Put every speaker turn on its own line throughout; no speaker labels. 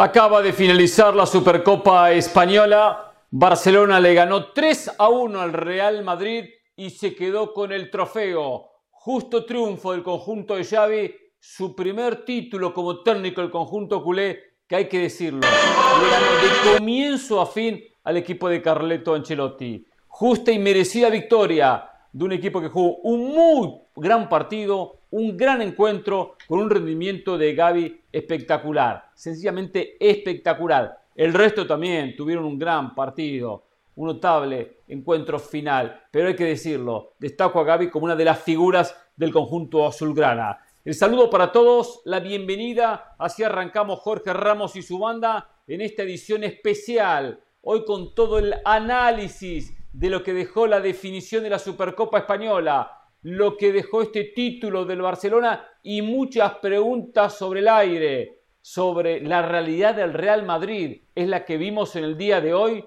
Acaba de finalizar la Supercopa Española. Barcelona le ganó 3 a 1 al Real Madrid y se quedó con el trofeo. Justo triunfo del conjunto de Xavi, su primer título como técnico del conjunto culé, que hay que decirlo, de comienzo a fin al equipo de Carleto Ancelotti. Justa y merecida victoria de un equipo que jugó un muy gran partido, un gran encuentro con un rendimiento de Gaby espectacular, sencillamente espectacular. El resto también tuvieron un gran partido, un notable encuentro final, pero hay que decirlo, destaco a Gaby como una de las figuras del conjunto azulgrana. El saludo para todos, la bienvenida, así arrancamos Jorge Ramos y su banda en esta edición especial, hoy con todo el análisis de lo que dejó la definición de la Supercopa Española, lo que dejó este título del Barcelona y muchas preguntas sobre el aire, sobre la realidad del Real Madrid, es la que vimos en el día de hoy.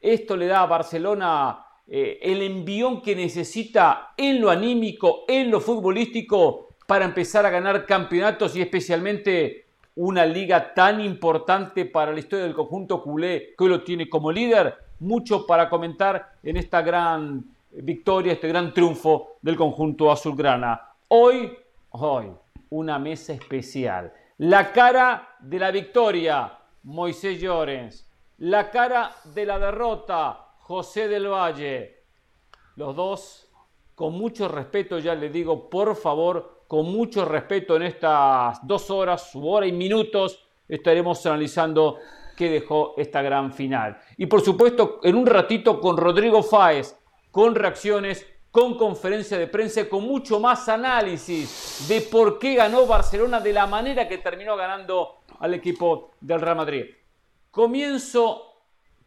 Esto le da a Barcelona eh, el envión que necesita en lo anímico, en lo futbolístico, para empezar a ganar campeonatos y especialmente una liga tan importante para la historia del conjunto culé que hoy lo tiene como líder. Mucho para comentar en esta gran victoria, este gran triunfo del conjunto azulgrana. Hoy, hoy, una mesa especial. La cara de la victoria, Moisés Llorens. La cara de la derrota, José del Valle. Los dos, con mucho respeto, ya le digo, por favor, con mucho respeto en estas dos horas, su hora y minutos, estaremos analizando qué dejó esta gran final. Y por supuesto, en un ratito con Rodrigo Fáez, con reacciones, con conferencia de prensa, con mucho más análisis de por qué ganó Barcelona de la manera que terminó ganando al equipo del Real Madrid. Comienzo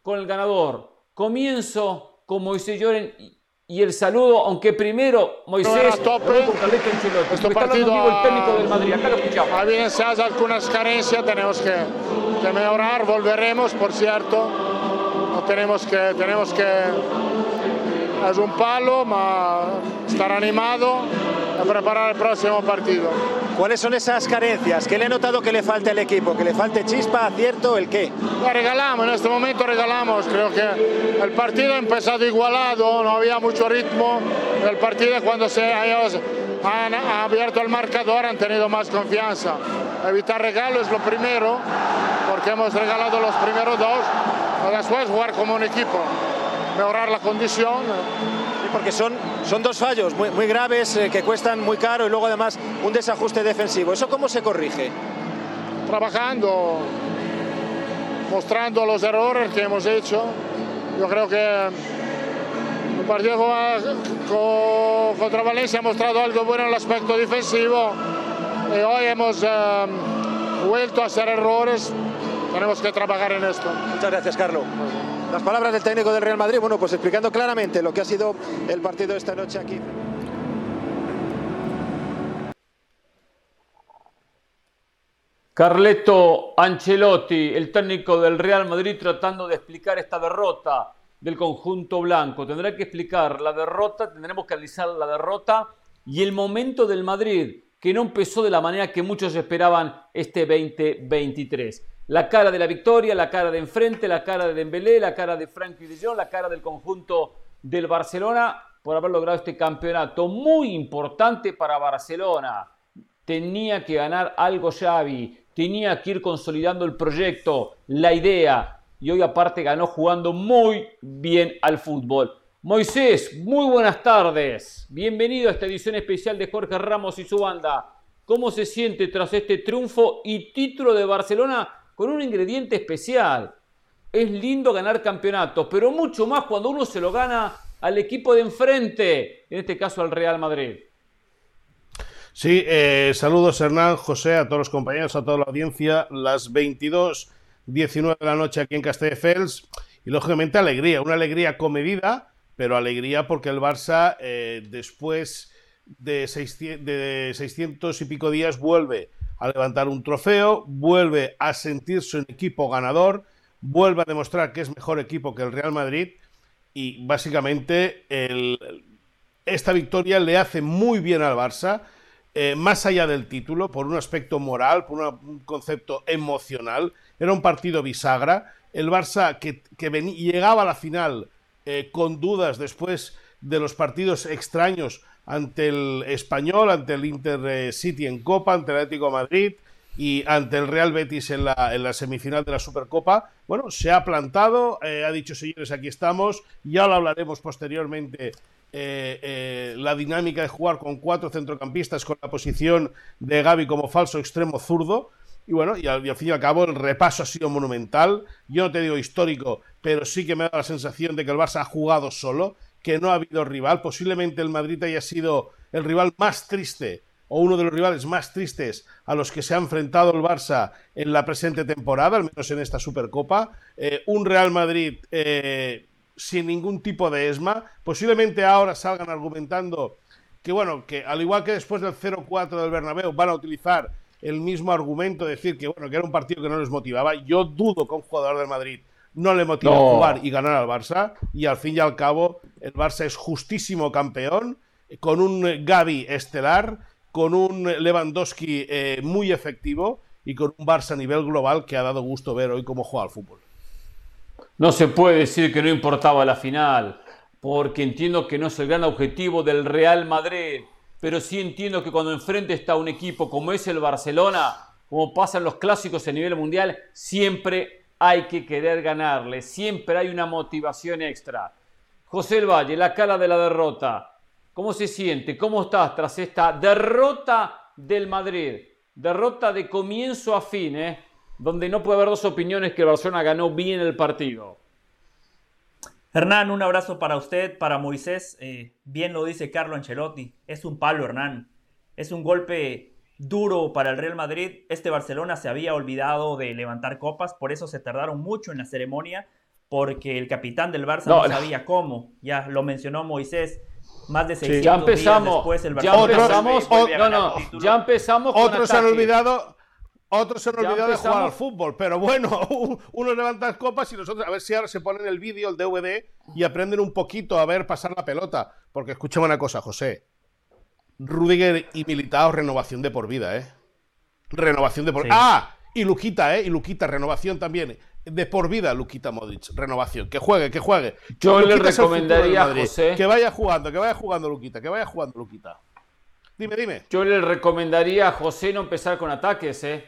con el ganador, comienzo con Moisés Lloren y el saludo, aunque primero Moisés
con este partido el técnico del Madrid. Acá lo veces algunas carencias, tenemos que, que mejorar, volveremos, por cierto. No tenemos que, tenemos que es un palo, ma estar animado a preparar el próximo partido.
¿Cuáles son esas carencias? ¿Qué le ha notado que le falta al equipo? ¿Que le falte chispa, acierto, el qué?
La regalamos, en este momento regalamos. Creo que el partido ha empezado igualado, no había mucho ritmo. El partido cuando se han abierto el marcador han tenido más confianza. Evitar regalo es lo primero, porque hemos regalado los primeros dos. Después jugar como un equipo mejorar la condición.
porque son, son dos fallos muy, muy graves eh, que cuestan muy caro y luego además un desajuste defensivo. ¿Eso cómo se corrige?
Trabajando, mostrando los errores que hemos hecho. Yo creo que el partido contra Valencia ha mostrado algo bueno en el aspecto defensivo y hoy hemos eh, vuelto a hacer errores. Tenemos que trabajar en esto.
Muchas gracias, Carlos. Las palabras del técnico del Real Madrid, bueno, pues explicando claramente lo que ha sido el partido esta noche aquí.
Carleto Ancelotti, el técnico del Real Madrid, tratando de explicar esta derrota del conjunto blanco. Tendrá que explicar la derrota, tendremos que analizar la derrota y el momento del Madrid, que no empezó de la manera que muchos esperaban este 2023 la cara de la victoria, la cara de enfrente, la cara de Dembélé, la cara de Frankie de Jong, la cara del conjunto del Barcelona por haber logrado este campeonato muy importante para Barcelona. Tenía que ganar algo Xavi, tenía que ir consolidando el proyecto, la idea, y hoy aparte ganó jugando muy bien al fútbol. Moisés, muy buenas tardes. Bienvenido a esta edición especial de Jorge Ramos y su banda. ¿Cómo se siente tras este triunfo y título de Barcelona con un ingrediente especial. Es lindo ganar campeonatos, pero mucho más cuando uno se lo gana al equipo de enfrente, en este caso al Real Madrid.
Sí, eh, saludos Hernán, José, a todos los compañeros, a toda la audiencia. Las 22, 19 de la noche aquí en Castelldefels. Y lógicamente alegría, una alegría comedida, pero alegría porque el Barça eh, después de 600, de 600 y pico días vuelve a levantar un trofeo, vuelve a sentirse un equipo ganador, vuelve a demostrar que es mejor equipo que el Real Madrid y básicamente esta victoria le hace muy bien al Barça. eh, más allá del título, por un aspecto moral, por un concepto emocional. Era un partido bisagra. El Barça que, llegaba a la final eh, con dudas después de los partidos extraños ante el Español, ante el Inter City en Copa, ante el Atlético Madrid y ante el Real Betis en la, en la semifinal de la Supercopa. Bueno, se ha plantado, eh, ha dicho señores, aquí estamos, ya lo hablaremos posteriormente. Eh, eh, la dinámica de jugar con cuatro centrocampistas con la posición de Gaby como falso extremo zurdo. Y bueno, y al, fin y al cabo el repaso ha sido monumental. Yo no te digo histórico, pero sí que me da la sensación de que el Barça ha jugado solo, que no ha habido rival. Posiblemente el Madrid haya sido el rival más triste o uno de los rivales más tristes a los que se ha enfrentado el Barça en la presente temporada, al menos en esta Supercopa. Eh, un Real Madrid eh, sin ningún tipo de esma. Posiblemente ahora salgan argumentando que, bueno, que al igual que después del 0-4 del Bernabéu van a utilizar el mismo argumento, decir que, bueno, que era un partido que no les motivaba. Yo dudo que un jugador del Madrid no le motiva a jugar y ganar al Barça. Y al fin y al cabo, el Barça es justísimo campeón, con un Gaby estelar con un Lewandowski eh, muy efectivo y con un Barça a nivel global que ha dado gusto ver hoy cómo juega al fútbol.
No se puede decir que no importaba la final, porque entiendo que no es el gran objetivo del Real Madrid, pero sí entiendo que cuando enfrente está un equipo como es el Barcelona, como pasan los clásicos a nivel mundial, siempre hay que querer ganarle, siempre hay una motivación extra. José El Valle, la cara de la derrota, ¿Cómo se siente? ¿Cómo estás tras esta derrota del Madrid? Derrota de comienzo a fin, ¿eh? donde no puede haber dos opiniones que el Barcelona ganó bien el partido.
Hernán, un abrazo para usted, para Moisés. Eh, bien lo dice Carlo Ancelotti. Es un palo, Hernán. Es un golpe duro para el Real Madrid. Este Barcelona se había olvidado de levantar copas, por eso se tardaron mucho en la ceremonia, porque el capitán del Barça no sabía cómo. Ya lo mencionó Moisés más de 600
ya empezamos, después el ya empezamos, no, no, ya empezamos
otros han olvidado otros se han olvidado de jugar al fútbol, pero bueno, uno levanta copas y nosotros a ver si ahora se ponen el vídeo, el DVD y aprenden un poquito a ver pasar la pelota, porque escúchame una cosa, José. Rudiger y Militao renovación de por vida, ¿eh? Renovación de por vida. Ah, y Luquita, ¿eh? Y Luquita renovación también de por vida Luquita Modric, renovación, que juegue, que juegue.
Yo le recomendaría a José
que vaya jugando, que vaya jugando Luquita, que vaya jugando Luquita. Dime, dime.
Yo le recomendaría a José no empezar con ataques, ¿eh?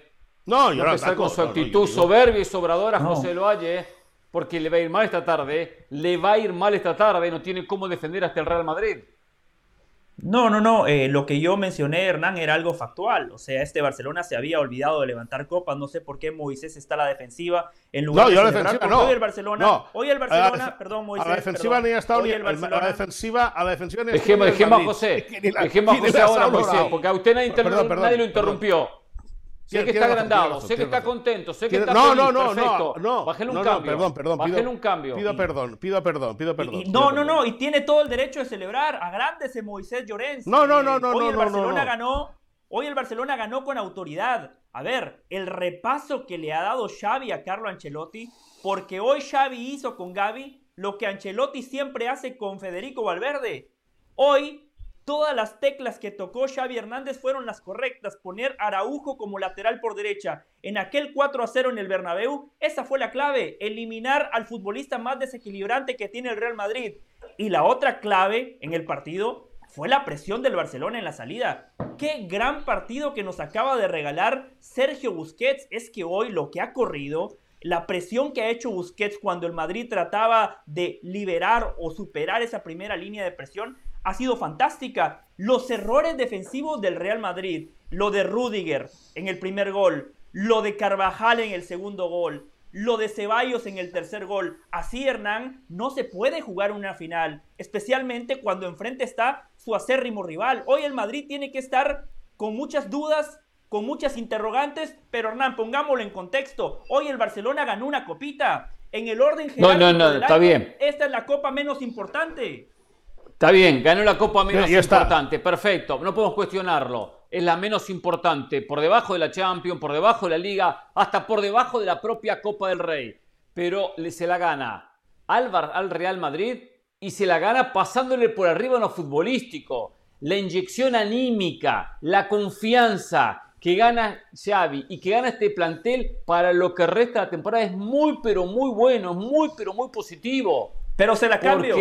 No, yo no,
no empezar con su actitud soberbia y sobradora, José Loalle, porque le va a ir mal esta tarde, le va a ir mal esta tarde, no tiene cómo defender hasta el Real Madrid.
No, no, no. Eh, lo que yo mencioné, Hernán, era algo factual. O sea, este Barcelona se había olvidado de levantar copas. No sé por qué Moisés está a la defensiva en lugar
no,
de
yo la defensiva no.
Hoy el Barcelona, no. hoy el Barcelona, perdón, Moisés.
A la defensiva ni ha estado ni, Barcelona... a la defensiva, a la defensiva ni
Dejemos, dejemos a José. Dejemos a José ahora, Moisés, porque a usted nadie, perdón, perdón, nadie lo interrumpió. Sé que está agrandado, sé que está contento, sé que está
no, no, no, no, no,
Bájale un cambio.
perdón, perdón,
Bájale un cambio.
Pido perdón, pido perdón, pido perdón.
no, no, no, y tiene todo el derecho de celebrar. Agrándese Moisés Llorens.
No, no, no, no,
Hoy
el
Barcelona ganó, hoy el Barcelona ganó con autoridad. A ver, el repaso que le ha dado Xavi a Carlo Ancelotti, porque hoy Xavi hizo con Gaby lo que Ancelotti siempre hace con Federico Valverde. Hoy Todas las teclas que tocó Xavi Hernández fueron las correctas. Poner Araujo como lateral por derecha en aquel 4 a 0 en el Bernabéu, esa fue la clave. Eliminar al futbolista más desequilibrante que tiene el Real Madrid. Y la otra clave en el partido fue la presión del Barcelona en la salida. Qué gran partido que nos acaba de regalar Sergio Busquets. Es que hoy lo que ha corrido, la presión que ha hecho Busquets cuando el Madrid trataba de liberar o superar esa primera línea de presión, ha sido fantástica. Los errores defensivos del Real Madrid, lo de Rudiger en el primer gol, lo de Carvajal en el segundo gol, lo de Ceballos en el tercer gol. Así, Hernán, no se puede jugar una final, especialmente cuando enfrente está su acérrimo rival. Hoy el Madrid tiene que estar con muchas dudas, con muchas interrogantes, pero Hernán, pongámoslo en contexto. Hoy el Barcelona ganó una copita. En el orden
general, no, no, no, está bien.
Esta es la copa menos importante.
Está bien, ganó la copa menos importante, perfecto, no podemos cuestionarlo. Es la menos importante, por debajo de la Champions, por debajo de la Liga, hasta por debajo de la propia Copa del Rey. Pero se la gana al, al Real Madrid y se la gana pasándole por arriba en lo futbolístico. la inyección anímica, la confianza que gana Xavi y que gana este plantel para lo que resta de la temporada es muy, pero muy bueno, muy, pero muy positivo.
Pero se la cambio.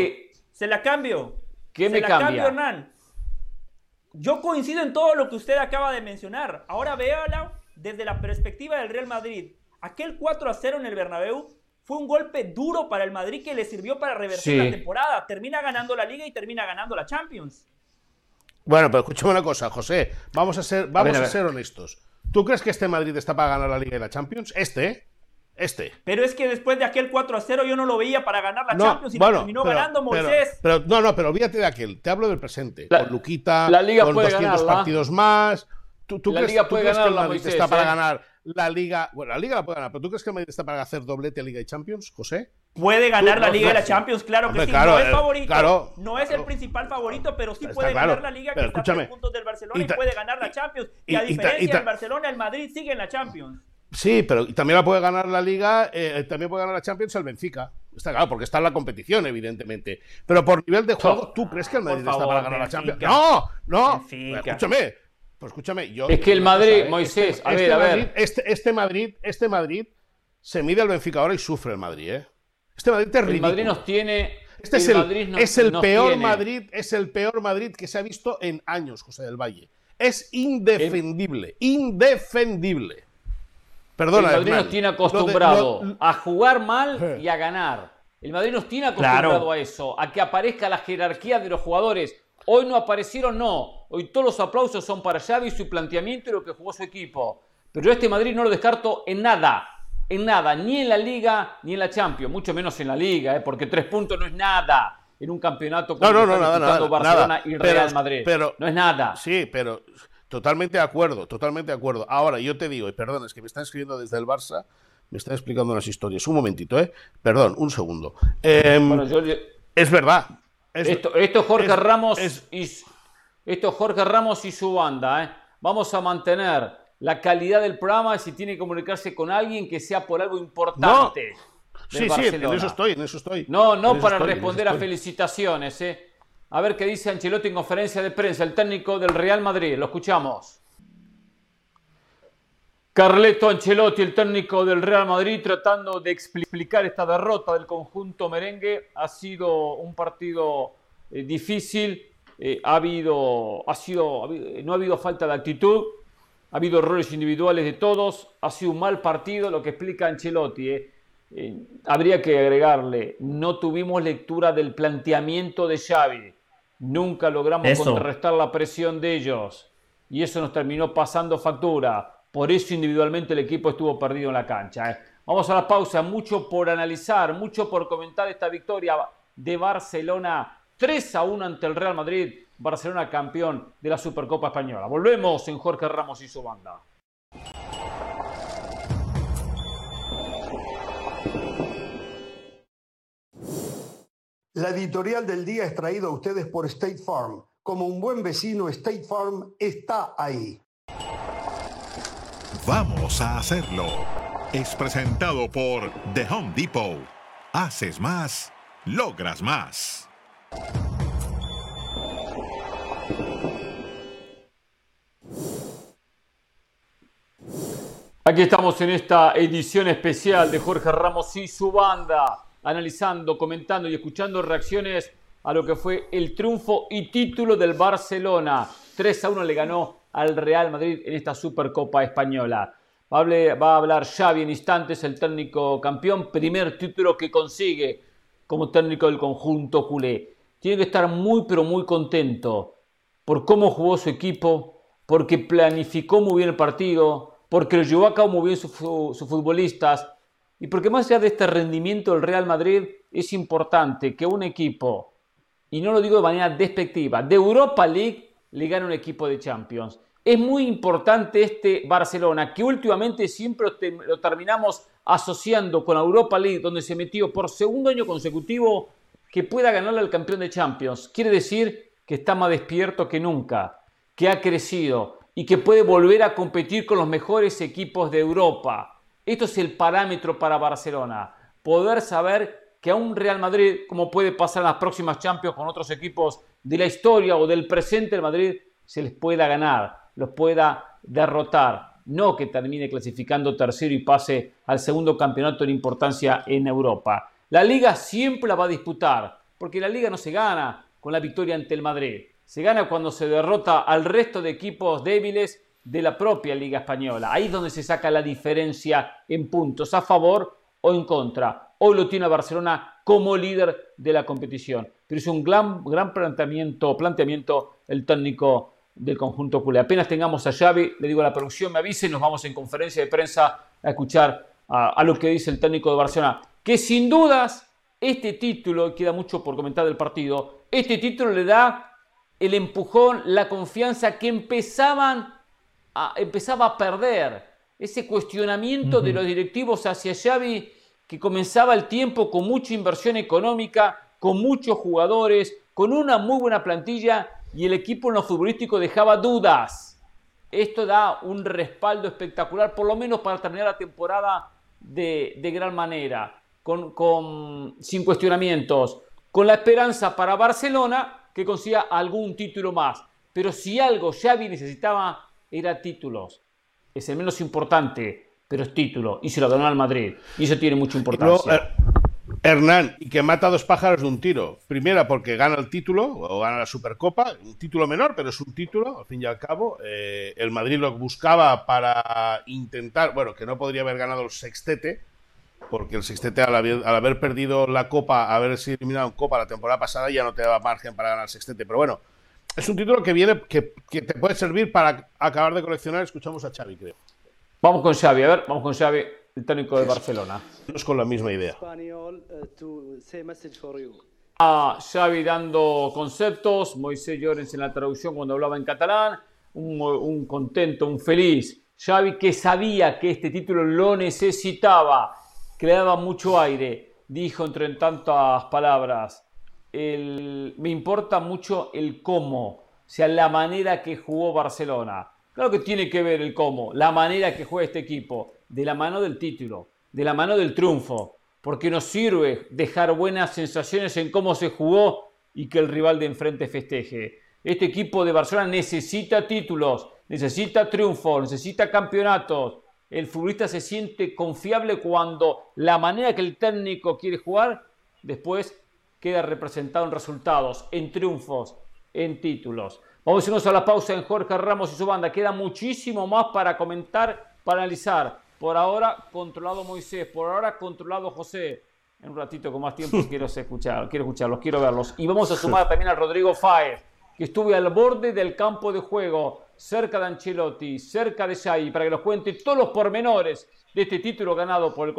Se la cambio.
¿Qué
se
me
la
cambia?
cambio, Hernán. Yo coincido en todo lo que usted acaba de mencionar. Ahora véala desde la perspectiva del Real Madrid. Aquel 4 a 0 en el Bernabéu fue un golpe duro para el Madrid que le sirvió para revertir
Sí.
la temporada. Termina ganando la Liga y termina ganando la Champions.
Bueno, pero escúchame una cosa, José. Vamos a ser, vamos
ver, a
a,
ver.
ser honestos. ¿Tú crees que este Madrid está para ganar la Liga y la Champions? Este, ¿eh? Este.
Pero es que después de aquel 4 a 0 yo no lo veía para ganar la
No,
Champions y la
bueno,
terminó
pero-
ganando
pero-
Moisés.
Pero, no, no, pero olvídate de aquel. Te hablo del presente.
La-
con Luquita,
la Liga
con
puede
200
ganarla.
partidos más. ¿Tú, tú
La
crees,
Liga
tú
puede
crees que el Madrid
Moisés,
está para
¿eh?
ganar la Liga? Bueno, la Liga la puede ganar, pero ¿tú crees que el Madrid está para hacer doblete Liga y Champions, José?
Puede ganar la
no,
Liga y la
no,
Champions, claro
hombre,
que sí.
claro,
no es
eh,
favorito.
claro,
no es el
claro.
principal favorito, pero sí puede
claro,
ganar la Liga que está a puntos del Barcelona
y
puede ganar la Champions.
y-
Y, a diferencia
y
del Barcelona, el Madrid sigue en la Champions.
Sí, pero también la puede ganar la Liga, eh, también puede ganar la Champions el Benfica. Está claro, porque está en la competición, evidentemente. Pero por nivel de juego, ¿tú crees que el Madrid está para ganar la. Champions? No, no.
Benfica.
Escúchame. Pues escúchame, yo.
Es que el Madrid,
¿eh?
Moisés,
este,
a ver,
este
a ver.
Madrid, Este, este Madrid, este Madrid se mide al Benfica ahora y sufre el Madrid, ¿eh? Este Madrid es
El
ridículo.
Madrid nos tiene.
Este es el,
Madrid nos-
es el peor
tiene.
Madrid, es el peor Madrid que se ha visto en años, José del Valle. Es indefendible, indefendible. Perdona,
el Madrid nos tiene
Lo de-
acostumbrado
lo-
a jugar mal y a ganar. El Madrid nos tiene acostumbrado
Claro.
a eso, a que aparezca la jerarquía de los jugadores. Hoy no aparecieron, no. Hoy todos los aplausos son para Xavi, su planteamiento y lo que jugó su equipo. Pero yo este Madrid no lo descarto en nada. En nada, ni en la Liga ni en la Champions, mucho menos en la Liga, ¿eh? porque tres puntos no es nada en un campeonato como
No, nada, nada,
Barcelona
nada.
y
Pero-
Real Madrid.
pero-
no es nada.
Sí, pero totalmente de acuerdo, totalmente de acuerdo. Ahora, yo te digo, y perdón, es que me están escribiendo desde el Barça, me están explicando unas historias. Un momentito, ¿eh? Perdón, un segundo. Em,
Bueno, yo-
es verdad. es-
Esto, esto es Jorge
es-
Ramos
es-
y esto es Jorge Ramos y su banda. ¿eh? Vamos a mantener la calidad del programa si tiene que comunicarse con alguien que sea por algo importante. del
Sí, sí, en eso estoy, en eso estoy.
No, no para
estoy,
responder a felicitaciones. ¿eh? A ver qué dice Ancelotti en conferencia de prensa, el técnico del Real Madrid. Lo escuchamos. Carleto Ancelotti, el técnico del Real Madrid, tratando de expli- explicar esta derrota del conjunto merengue. Ha sido un partido eh, difícil, eh, ha habido, ha sido, habido- no ha habido falta de actitud, ha habido errores individuales de todos, ha sido un mal partido, lo que explica Ancelotti. eh. Eh, habría que agregarle, no tuvimos lectura del planteamiento de Xavi, nunca logramos
Eso.
contrarrestar la presión de ellos y eso nos terminó pasando factura. Por eso individualmente el equipo estuvo perdido en la cancha. ¿eh? Vamos a la pausa, mucho por analizar, mucho por comentar esta victoria de Barcelona 3 a 1 ante el Real Madrid. Barcelona campeón de la Supercopa Española. Volvemos en Jorge Ramos y su banda.
La editorial del día es traída a ustedes por State Farm. Como un buen vecino, State Farm está ahí.
Vamos a hacerlo. Es presentado por The Home Depot. Haces más, logras más.
Aquí estamos en esta edición especial de Jorge Ramos y su banda, analizando, comentando y escuchando reacciones a lo que fue el triunfo y título del Barcelona. 3 a 1 le ganó al Real Madrid en esta Supercopa Española. Va a hablar, Xavi en instantes, el técnico campeón, primer título que consigue como técnico del conjunto culé. Tiene que estar muy, pero muy contento por cómo jugó su equipo, porque planificó muy bien el partido, porque lo llevó a cabo muy bien sus sus futbolistas y porque más allá de este rendimiento del Real Madrid es importante que un equipo, y no lo digo de manera despectiva, de Europa League le gane un equipo de Champions. Es muy importante este Barcelona, que últimamente siempre lo te- lo terminamos asociando con la Europa League, donde se metió por segundo año consecutivo, que pueda ganarle al campeón de Champions. Quiere decir que está más despierto que nunca, que ha crecido y que puede volver a competir con los mejores equipos de Europa. Esto es el parámetro para Barcelona, poder saber que a un Real Madrid, como puede pasar en las próximas Champions con otros equipos de la historia o del presente del Madrid, se les pueda ganar, los pueda derrotar. No que termine clasificando tercero y pase al segundo campeonato en importancia en Europa. La liga siempre la va a disputar, porque la liga no se gana con la victoria ante el Madrid. Se gana cuando se derrota al resto de equipos débiles de la propia Liga Española. Ahí es donde se saca la diferencia en puntos, a favor o en contra. Hoy lo tiene Barcelona como líder de la competición. Pero es un gran, gran planteamiento, planteamiento el técnico del conjunto culé. Apenas tengamos a Xavi, le digo a la producción, me avise nos vamos en conferencia de prensa a escuchar a, a lo que dice el técnico de Barcelona. Que sin dudas, este título, queda mucho por comentar del partido, este título le da el empujón, la confianza que empezaban a, empezaba a perder. Ese cuestionamiento de los directivos hacia Xavi que comenzaba el tiempo con mucha inversión económica, con muchos jugadores, con una muy buena plantilla y el equipo en lo futbolístico dejaba dudas. Esto da un respaldo espectacular, por lo menos para terminar la temporada de, de gran manera, con, con, sin cuestionamientos, con la esperanza para Barcelona que consiga algún título más. Pero si algo Xavi necesitaba era títulos. Es el menos importante, pero es título. Y se lo donó al Madrid. Y eso tiene mucha importancia.
Hernán, y que mata a dos pájaros de un tiro. Primera, porque gana el título, o gana la Supercopa, un título menor, pero es un título, al fin y al cabo. Eh, el Madrid lo buscaba para intentar, bueno, que no podría haber ganado el sextete, porque el sextete, al haber, al haber perdido la Copa, haber sido eliminado en Copa la temporada pasada, ya no te daba margen para ganar el sextete. Pero bueno, es un título que viene, que, que, te puede servir para acabar de coleccionar. Escuchamos a Xavi, creo.
Vamos con Xavi, a ver, vamos con Xavi, el técnico de Barcelona.
Es con la misma idea.
A Xavi dando conceptos, Moisés Llorens en la traducción cuando hablaba en catalán, un, un contento, un feliz. Xavi que sabía que este título lo necesitaba, que le daba mucho aire, dijo entre tantas palabras, me importa mucho el cómo, o sea, la manera que jugó Barcelona. Claro que tiene que ver el cómo, la manera que juega este equipo, de la mano del título, de la mano del triunfo, porque nos sirve dejar buenas sensaciones en cómo se jugó y que el rival de enfrente festeje. Este equipo de Barcelona necesita títulos, necesita triunfos, necesita campeonatos. El futbolista se siente confiable cuando la manera que el técnico quiere jugar después queda representado en resultados, en triunfos, en títulos. Vamos a irnos a la pausa en Jorge Ramos y su banda. Queda muchísimo más para comentar, para analizar. Por ahora controlado Moisés, por ahora controlado José. En un ratito con más tiempo quiero escuchar, quiero escucharlos, quiero verlos. Y vamos a sumar también a Rodrigo Fáez, que estuve al borde del campo de juego, cerca de Ancelotti, cerca de Xavi, para que nos cuente todos los pormenores de este título ganado por el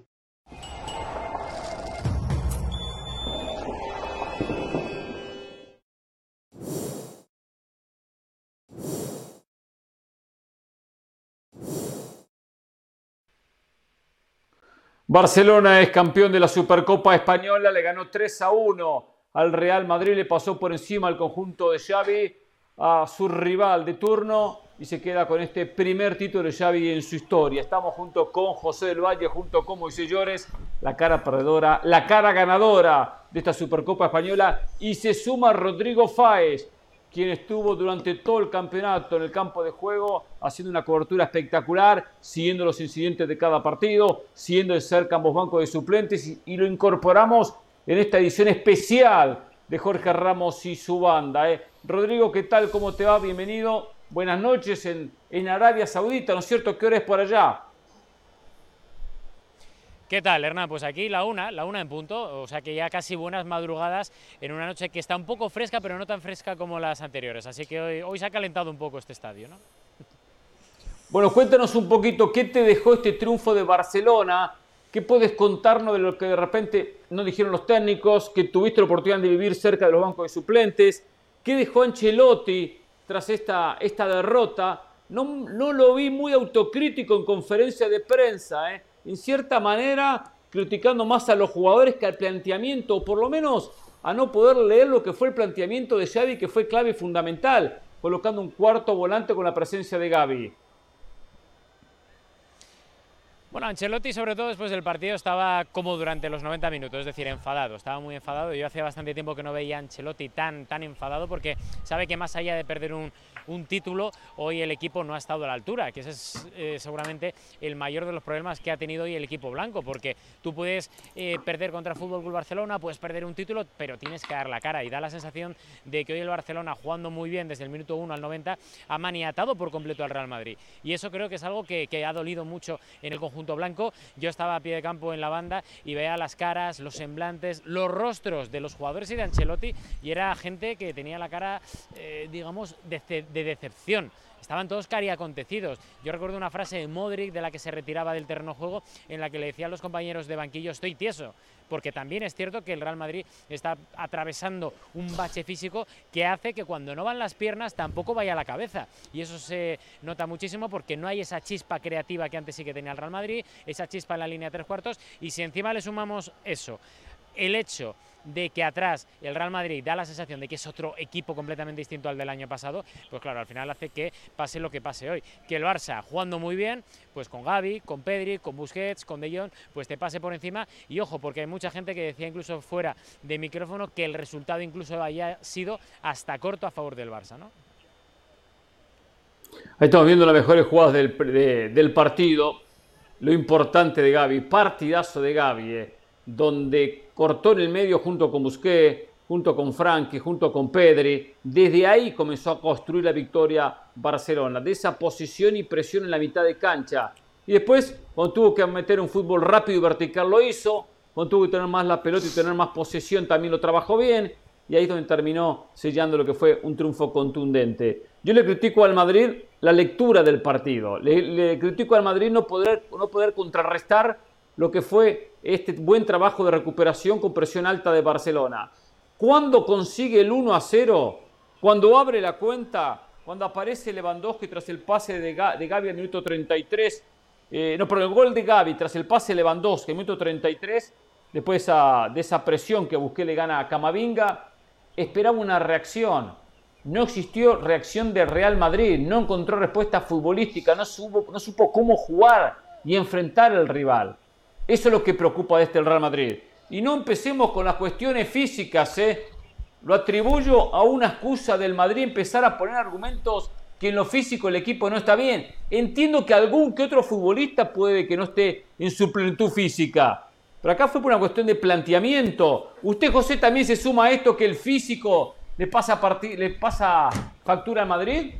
Barcelona es campeón de la Supercopa Española, le ganó 3 a 1 al Real Madrid, le pasó por encima al conjunto de Xavi, a su rival de turno y se queda con este primer título de Xavi en su historia. Estamos junto con José del Valle, junto con Moisés Llores, la cara perdedora, la cara ganadora de esta Supercopa Española y se suma Rodrigo Fáez, quien estuvo durante todo el campeonato en el campo de juego haciendo una cobertura espectacular, siguiendo los incidentes de cada partido, siguiendo de cerca ambos bancos de suplentes y, y lo incorporamos en esta edición especial de Jorge Ramos y su banda. ¿eh? Rodrigo, ¿qué tal? ¿Cómo te va? Bienvenido. Buenas noches en, en Arabia Saudita, ¿no es cierto? ¿Qué hora es por allá?
¿Qué tal, Hernán? Pues aquí la una, la una en punto, o sea que ya casi buenas madrugadas en una noche que está un poco fresca, pero no tan fresca como las anteriores. Así que hoy, hoy se ha calentado un poco este estadio, ¿no?
Bueno, cuéntanos un poquito qué te dejó este triunfo de Barcelona ¿Qué puedes contarnos de lo que de repente no dijeron los técnicos? Que tuviste la oportunidad de vivir cerca de los bancos de suplentes. ¿Qué dejó Ancelotti tras esta, esta derrota? No, no lo vi muy autocrítico en conferencia de prensa. ¿eh? En cierta manera, criticando más a los jugadores que al planteamiento, o por lo menos a no poder leer lo que fue el planteamiento de Xavi, que fue clave y fundamental, colocando un cuarto volante con la presencia de Gaby.
Bueno, Ancelotti sobre todo después del partido estaba como durante los 90 minutos, es decir, enfadado, estaba muy enfadado. Yo hace bastante tiempo que no veía a Ancelotti tan, tan enfadado porque sabe que más allá de perder un, un título, hoy el equipo no ha estado a la altura, que ese es eh, seguramente el mayor de los problemas que ha tenido hoy el equipo blanco, porque tú puedes eh, perder contra el Fútbol Club Barcelona, puedes perder un título, pero tienes que dar la cara y da la sensación de que hoy el Barcelona jugando muy bien desde el minuto 1 al 90 ha maniatado por completo al Real Madrid y eso creo que es algo que, que ha dolido mucho en el conjunto blanco. Yo estaba a pie de campo en la banda y veía las caras, los semblantes, los rostros de los jugadores y de Ancelotti y era gente que tenía la cara, eh, digamos, de, de decepción estaban todos cariacontecidos. Yo recuerdo una frase de Modric de la que se retiraba del terreno juego en la que le decía a los compañeros de banquillo estoy tieso, porque también es cierto que el Real Madrid está atravesando un bache físico que hace que cuando no van las piernas tampoco vaya la cabeza y eso se nota muchísimo porque no hay esa chispa creativa que antes sí que tenía el Real Madrid, esa chispa en la línea de tres cuartos y si encima le sumamos eso, el hecho de que atrás el Real Madrid da la sensación de que es otro equipo completamente distinto al del año pasado, pues claro, al final hace que pase lo que pase hoy. Que el Barça jugando muy bien, pues con Gaby, con Pedri, con Busquets, con De Jong, pues te pase por encima y ojo, porque hay mucha gente que decía incluso fuera de micrófono que el resultado incluso haya sido hasta corto a favor del Barça, ¿no?
Ahí estamos viendo las mejores jugadas del, del partido. Lo importante de Gaby, partidazo de Gaby. Donde cortó en el medio junto con Busquets, junto con Frankie, junto con Pedri. Desde ahí comenzó a construir la victoria Barcelona, de esa posición y presión en la mitad de cancha. Y después, cuando tuvo que meter un fútbol rápido y vertical, lo hizo. Cuando tuvo que tener más la pelota y tener más posesión, también lo trabajó bien. Y ahí es donde terminó sellando lo que fue un triunfo contundente. Yo le critico al Madrid la lectura del partido. Le, critico al Madrid no poder, no poder contrarrestar lo que fue este buen trabajo de recuperación con presión alta de Barcelona. Cuando consigue el 1 a 0, cuando abre la cuenta, cuando aparece Lewandowski tras el pase de, Gaby al minuto 33, eh, no, pero el gol de Gaby tras el pase de Lewandowski al minuto 33, después de esa presión que Busqué le gana a Camavinga, esperaba una reacción. No existió reacción de Real Madrid, no encontró respuesta futbolística, no supo cómo jugar y enfrentar al rival. Eso es lo que preocupa de este Real Madrid. Y no empecemos con las cuestiones físicas, ¿eh? Lo atribuyo a una excusa del Madrid empezar a poner argumentos que en lo físico el equipo no está bien. Entiendo que algún que otro futbolista puede que no esté en su plenitud física. Pero acá fue por una cuestión de planteamiento. Usted, José, también se suma a esto que el físico le pasa, le pasa factura al Madrid.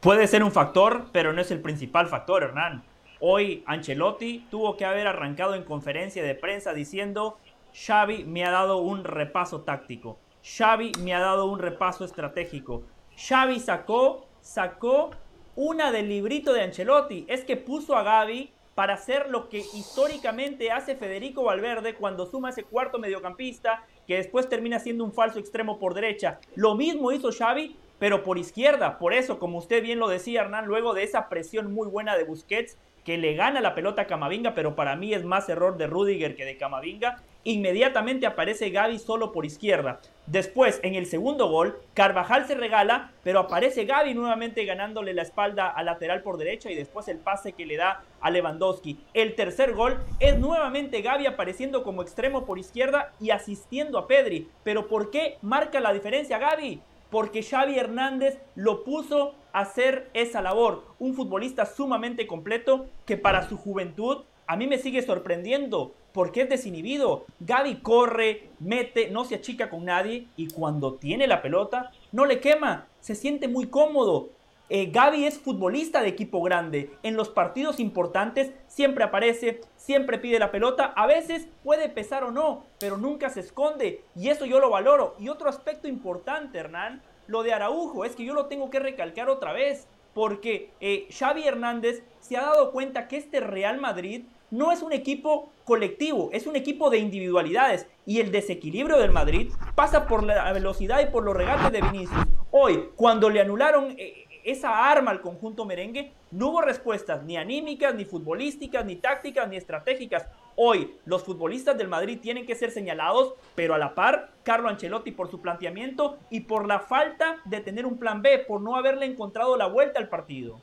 Puede ser un factor, pero no es el principal factor, Hernán. Hoy Ancelotti tuvo que haber arrancado en conferencia de prensa diciendo, Xavi me ha dado un repaso táctico, Xavi me ha dado un repaso estratégico. Xavi sacó, sacó una del librito de Ancelotti, es que puso a Gaby para hacer lo que históricamente hace Federico Valverde cuando suma ese cuarto mediocampista que después termina siendo un falso extremo por derecha. Lo mismo hizo Xavi, pero por izquierda. Por eso, como usted bien lo decía, Hernán, luego de esa presión muy buena de Busquets, que le gana la pelota a Camavinga, pero para mí es más error de Rudiger que de Camavinga. Inmediatamente aparece Gaby solo por izquierda. Después, en el segundo gol, Carvajal se regala, pero aparece Gaby nuevamente ganándole la espalda al lateral por derecha y después el pase que le da a Lewandowski. El tercer gol es nuevamente Gaby apareciendo como extremo por izquierda y asistiendo a Pedri. Pero ¿por qué marca la diferencia Gaby? Porque Xavi Hernández lo puso a hacer esa labor. Un futbolista sumamente completo que para su juventud a mí me sigue sorprendiendo porque es desinhibido. Gaby corre, mete, no se achica con nadie y cuando tiene la pelota no le quema, se siente muy cómodo. Eh, Gaby es futbolista de equipo grande. En los partidos importantes siempre aparece, siempre pide la pelota. A veces puede pesar o no, pero nunca se esconde. Y eso yo lo valoro. Y otro aspecto importante, Hernán, lo de Araujo, es que yo lo tengo que recalcar otra vez. Porque eh, Xavi Hernández se ha dado cuenta que este Real Madrid no es un equipo colectivo, es un equipo de individualidades. Y el desequilibrio del Madrid pasa por la velocidad y por los regates de Vinicius. Hoy, cuando le anularon eh, esa arma al conjunto merengue, no hubo respuestas ni anímicas, ni futbolísticas, ni tácticas, ni estratégicas. Hoy los futbolistas del Madrid tienen que ser señalados, pero a la par, Carlo Ancelotti por su planteamiento y por la falta de tener un plan B, por no haberle encontrado la vuelta al partido.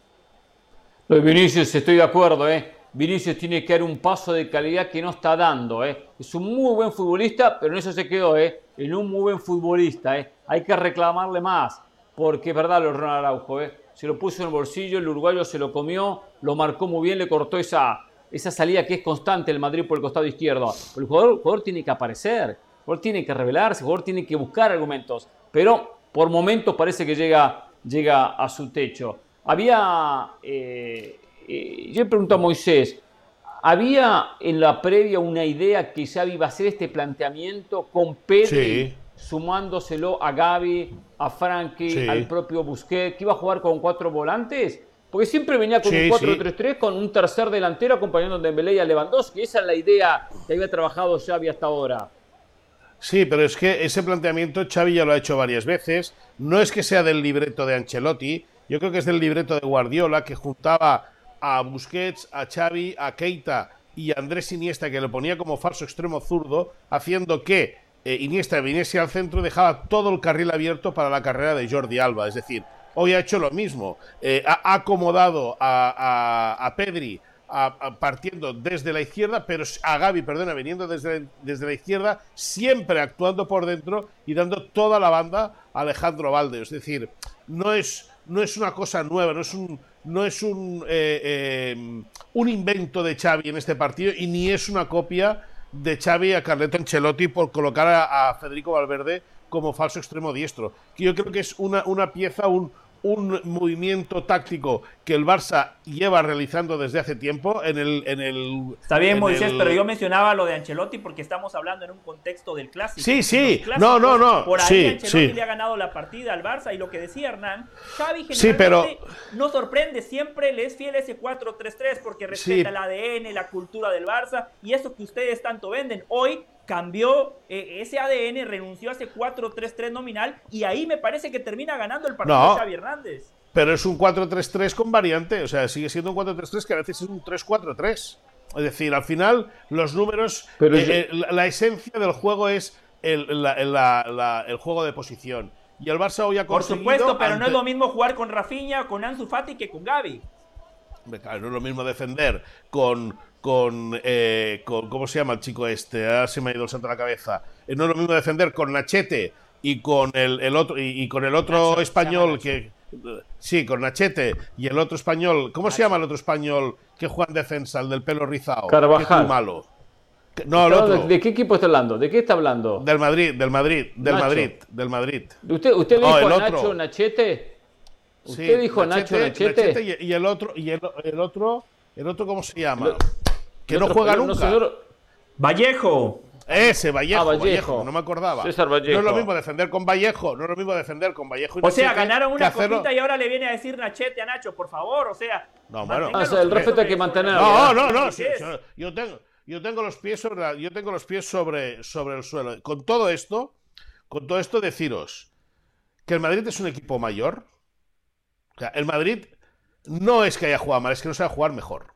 Lo de Vinicius, estoy de acuerdo, ¿eh? Vinicius tiene que dar un paso de calidad que no está dando, ¿eh? Es un muy buen futbolista, pero en eso se quedó, ¿eh? En un muy buen futbolista, ¿eh? Hay que reclamarle más, porque es verdad lo Ronald Araujo, ¿eh? Se lo puso en el bolsillo, el uruguayo se lo comió, lo marcó muy bien, le cortó esa, esa salida que es constante el Madrid por el costado izquierdo. el jugador, tiene que aparecer, el jugador tiene que revelarse, el jugador tiene que buscar argumentos, pero por momentos parece que llega, llega a su techo. Había, eh, eh, yo le pregunto a Moisés, ¿había en la previa una idea que Xavi iba a hacer este planteamiento con Pedri sumándoselo a Gaby, a Frankie, al propio Busquets, que iba a jugar con cuatro volantes? Porque siempre venía con un 4-3-3 con un tercer delantero acompañando a Dembélé y a Lewandowski. Esa es la idea que había trabajado Xavi hasta ahora.
Sí, pero es que ese planteamiento Xavi ya lo ha hecho varias veces. No es que sea del libreto de Ancelotti, yo creo que es del libreto de Guardiola que juntaba a Busquets, a Xavi, a Keita y a Andrés Iniesta que lo ponía como falso extremo zurdo, haciendo que eh, Iniesta viniese al centro dejaba todo el carril abierto para la carrera de Jordi Alba. Es decir, hoy ha hecho lo mismo. Eh, ha, acomodado a, Pedri partiendo desde la izquierda, pero a Gaby, perdona, viniendo desde, desde la izquierda, siempre actuando por dentro y dando toda la banda a Alejandro Valde. Es decir, no es, no es una cosa nueva, no es un, no es un, eh, un invento de Xavi en este partido y ni es una copia de Xavi a Carleto Ancelotti por colocar a, Federico Valverde como falso extremo diestro. Que yo creo que es una, una pieza, un, un movimiento táctico que el Barça lleva realizando desde hace tiempo en el... En el
Está bien, Moisés, pero yo mencionaba lo de Ancelotti porque estamos hablando en un contexto del clásico.
Sí, sí, no, no, no.
Por ahí
sí,
Ancelotti le ha ganado la partida al Barça y lo que decía Hernán, Xavi generalmente no sorprende, siempre le es fiel ese 4-3-3 porque respeta el ADN, la cultura del Barça y eso que ustedes tanto venden. Hoy cambió eh, ese ADN, renunció a ese 4-3-3 nominal y ahí me parece que termina ganando el partido de Xavi Hernández.
Pero es un 4-3-3 con variante, o sea, sigue siendo un 4-3-3 que a veces es un 3-4-3. Es decir, al final los números, eh, eh, la, esencia del juego es el, el, juego de posición. Y el Barça hoy ha conseguido...
Por supuesto, pero no es lo mismo jugar con Rafinha, con Ansu Fati que con Gaby.
no es lo mismo defender con, eh, con, ¿Cómo se llama el chico este? Ahora se me ha ido el santo a la cabeza. Eh, no es lo mismo defender con Nachete y con el, otro y, con el otro español que. Sí, con Nachete y el otro español. ¿Cómo se llama el otro español que juega en defensa, el del pelo rizado?
Carvajal.
malo.
No, el otro. ¿De, qué equipo está hablando? ¿De qué está hablando?
Del Madrid, del Madrid, del Madrid, del Madrid.
¿Usted, usted dijo Nacho Nachete? ¿Usted dijo Nacho Nachete?
y, el otro, y el, otro, el otro, ¿cómo se llama? Que no juega nunca.
Vallejo.
Ese, ah, Vallejo, Vallejo, no me acordaba. No es lo mismo defender con Vallejo, no es lo mismo defender con Vallejo
y O sea, ganaron una copita y ahora le viene a decir Nachete a Nacho, por favor, o sea.
No, bueno.
Ah, el respeto hay que mantener.
No, no, no. yo, tengo, yo tengo los pies sobre, yo tengo los pies sobre, sobre el suelo. Con todo esto, con todo esto, deciros que el Madrid es un equipo mayor. O sea, el Madrid no es que haya jugado mal, es que no sabe jugar mejor.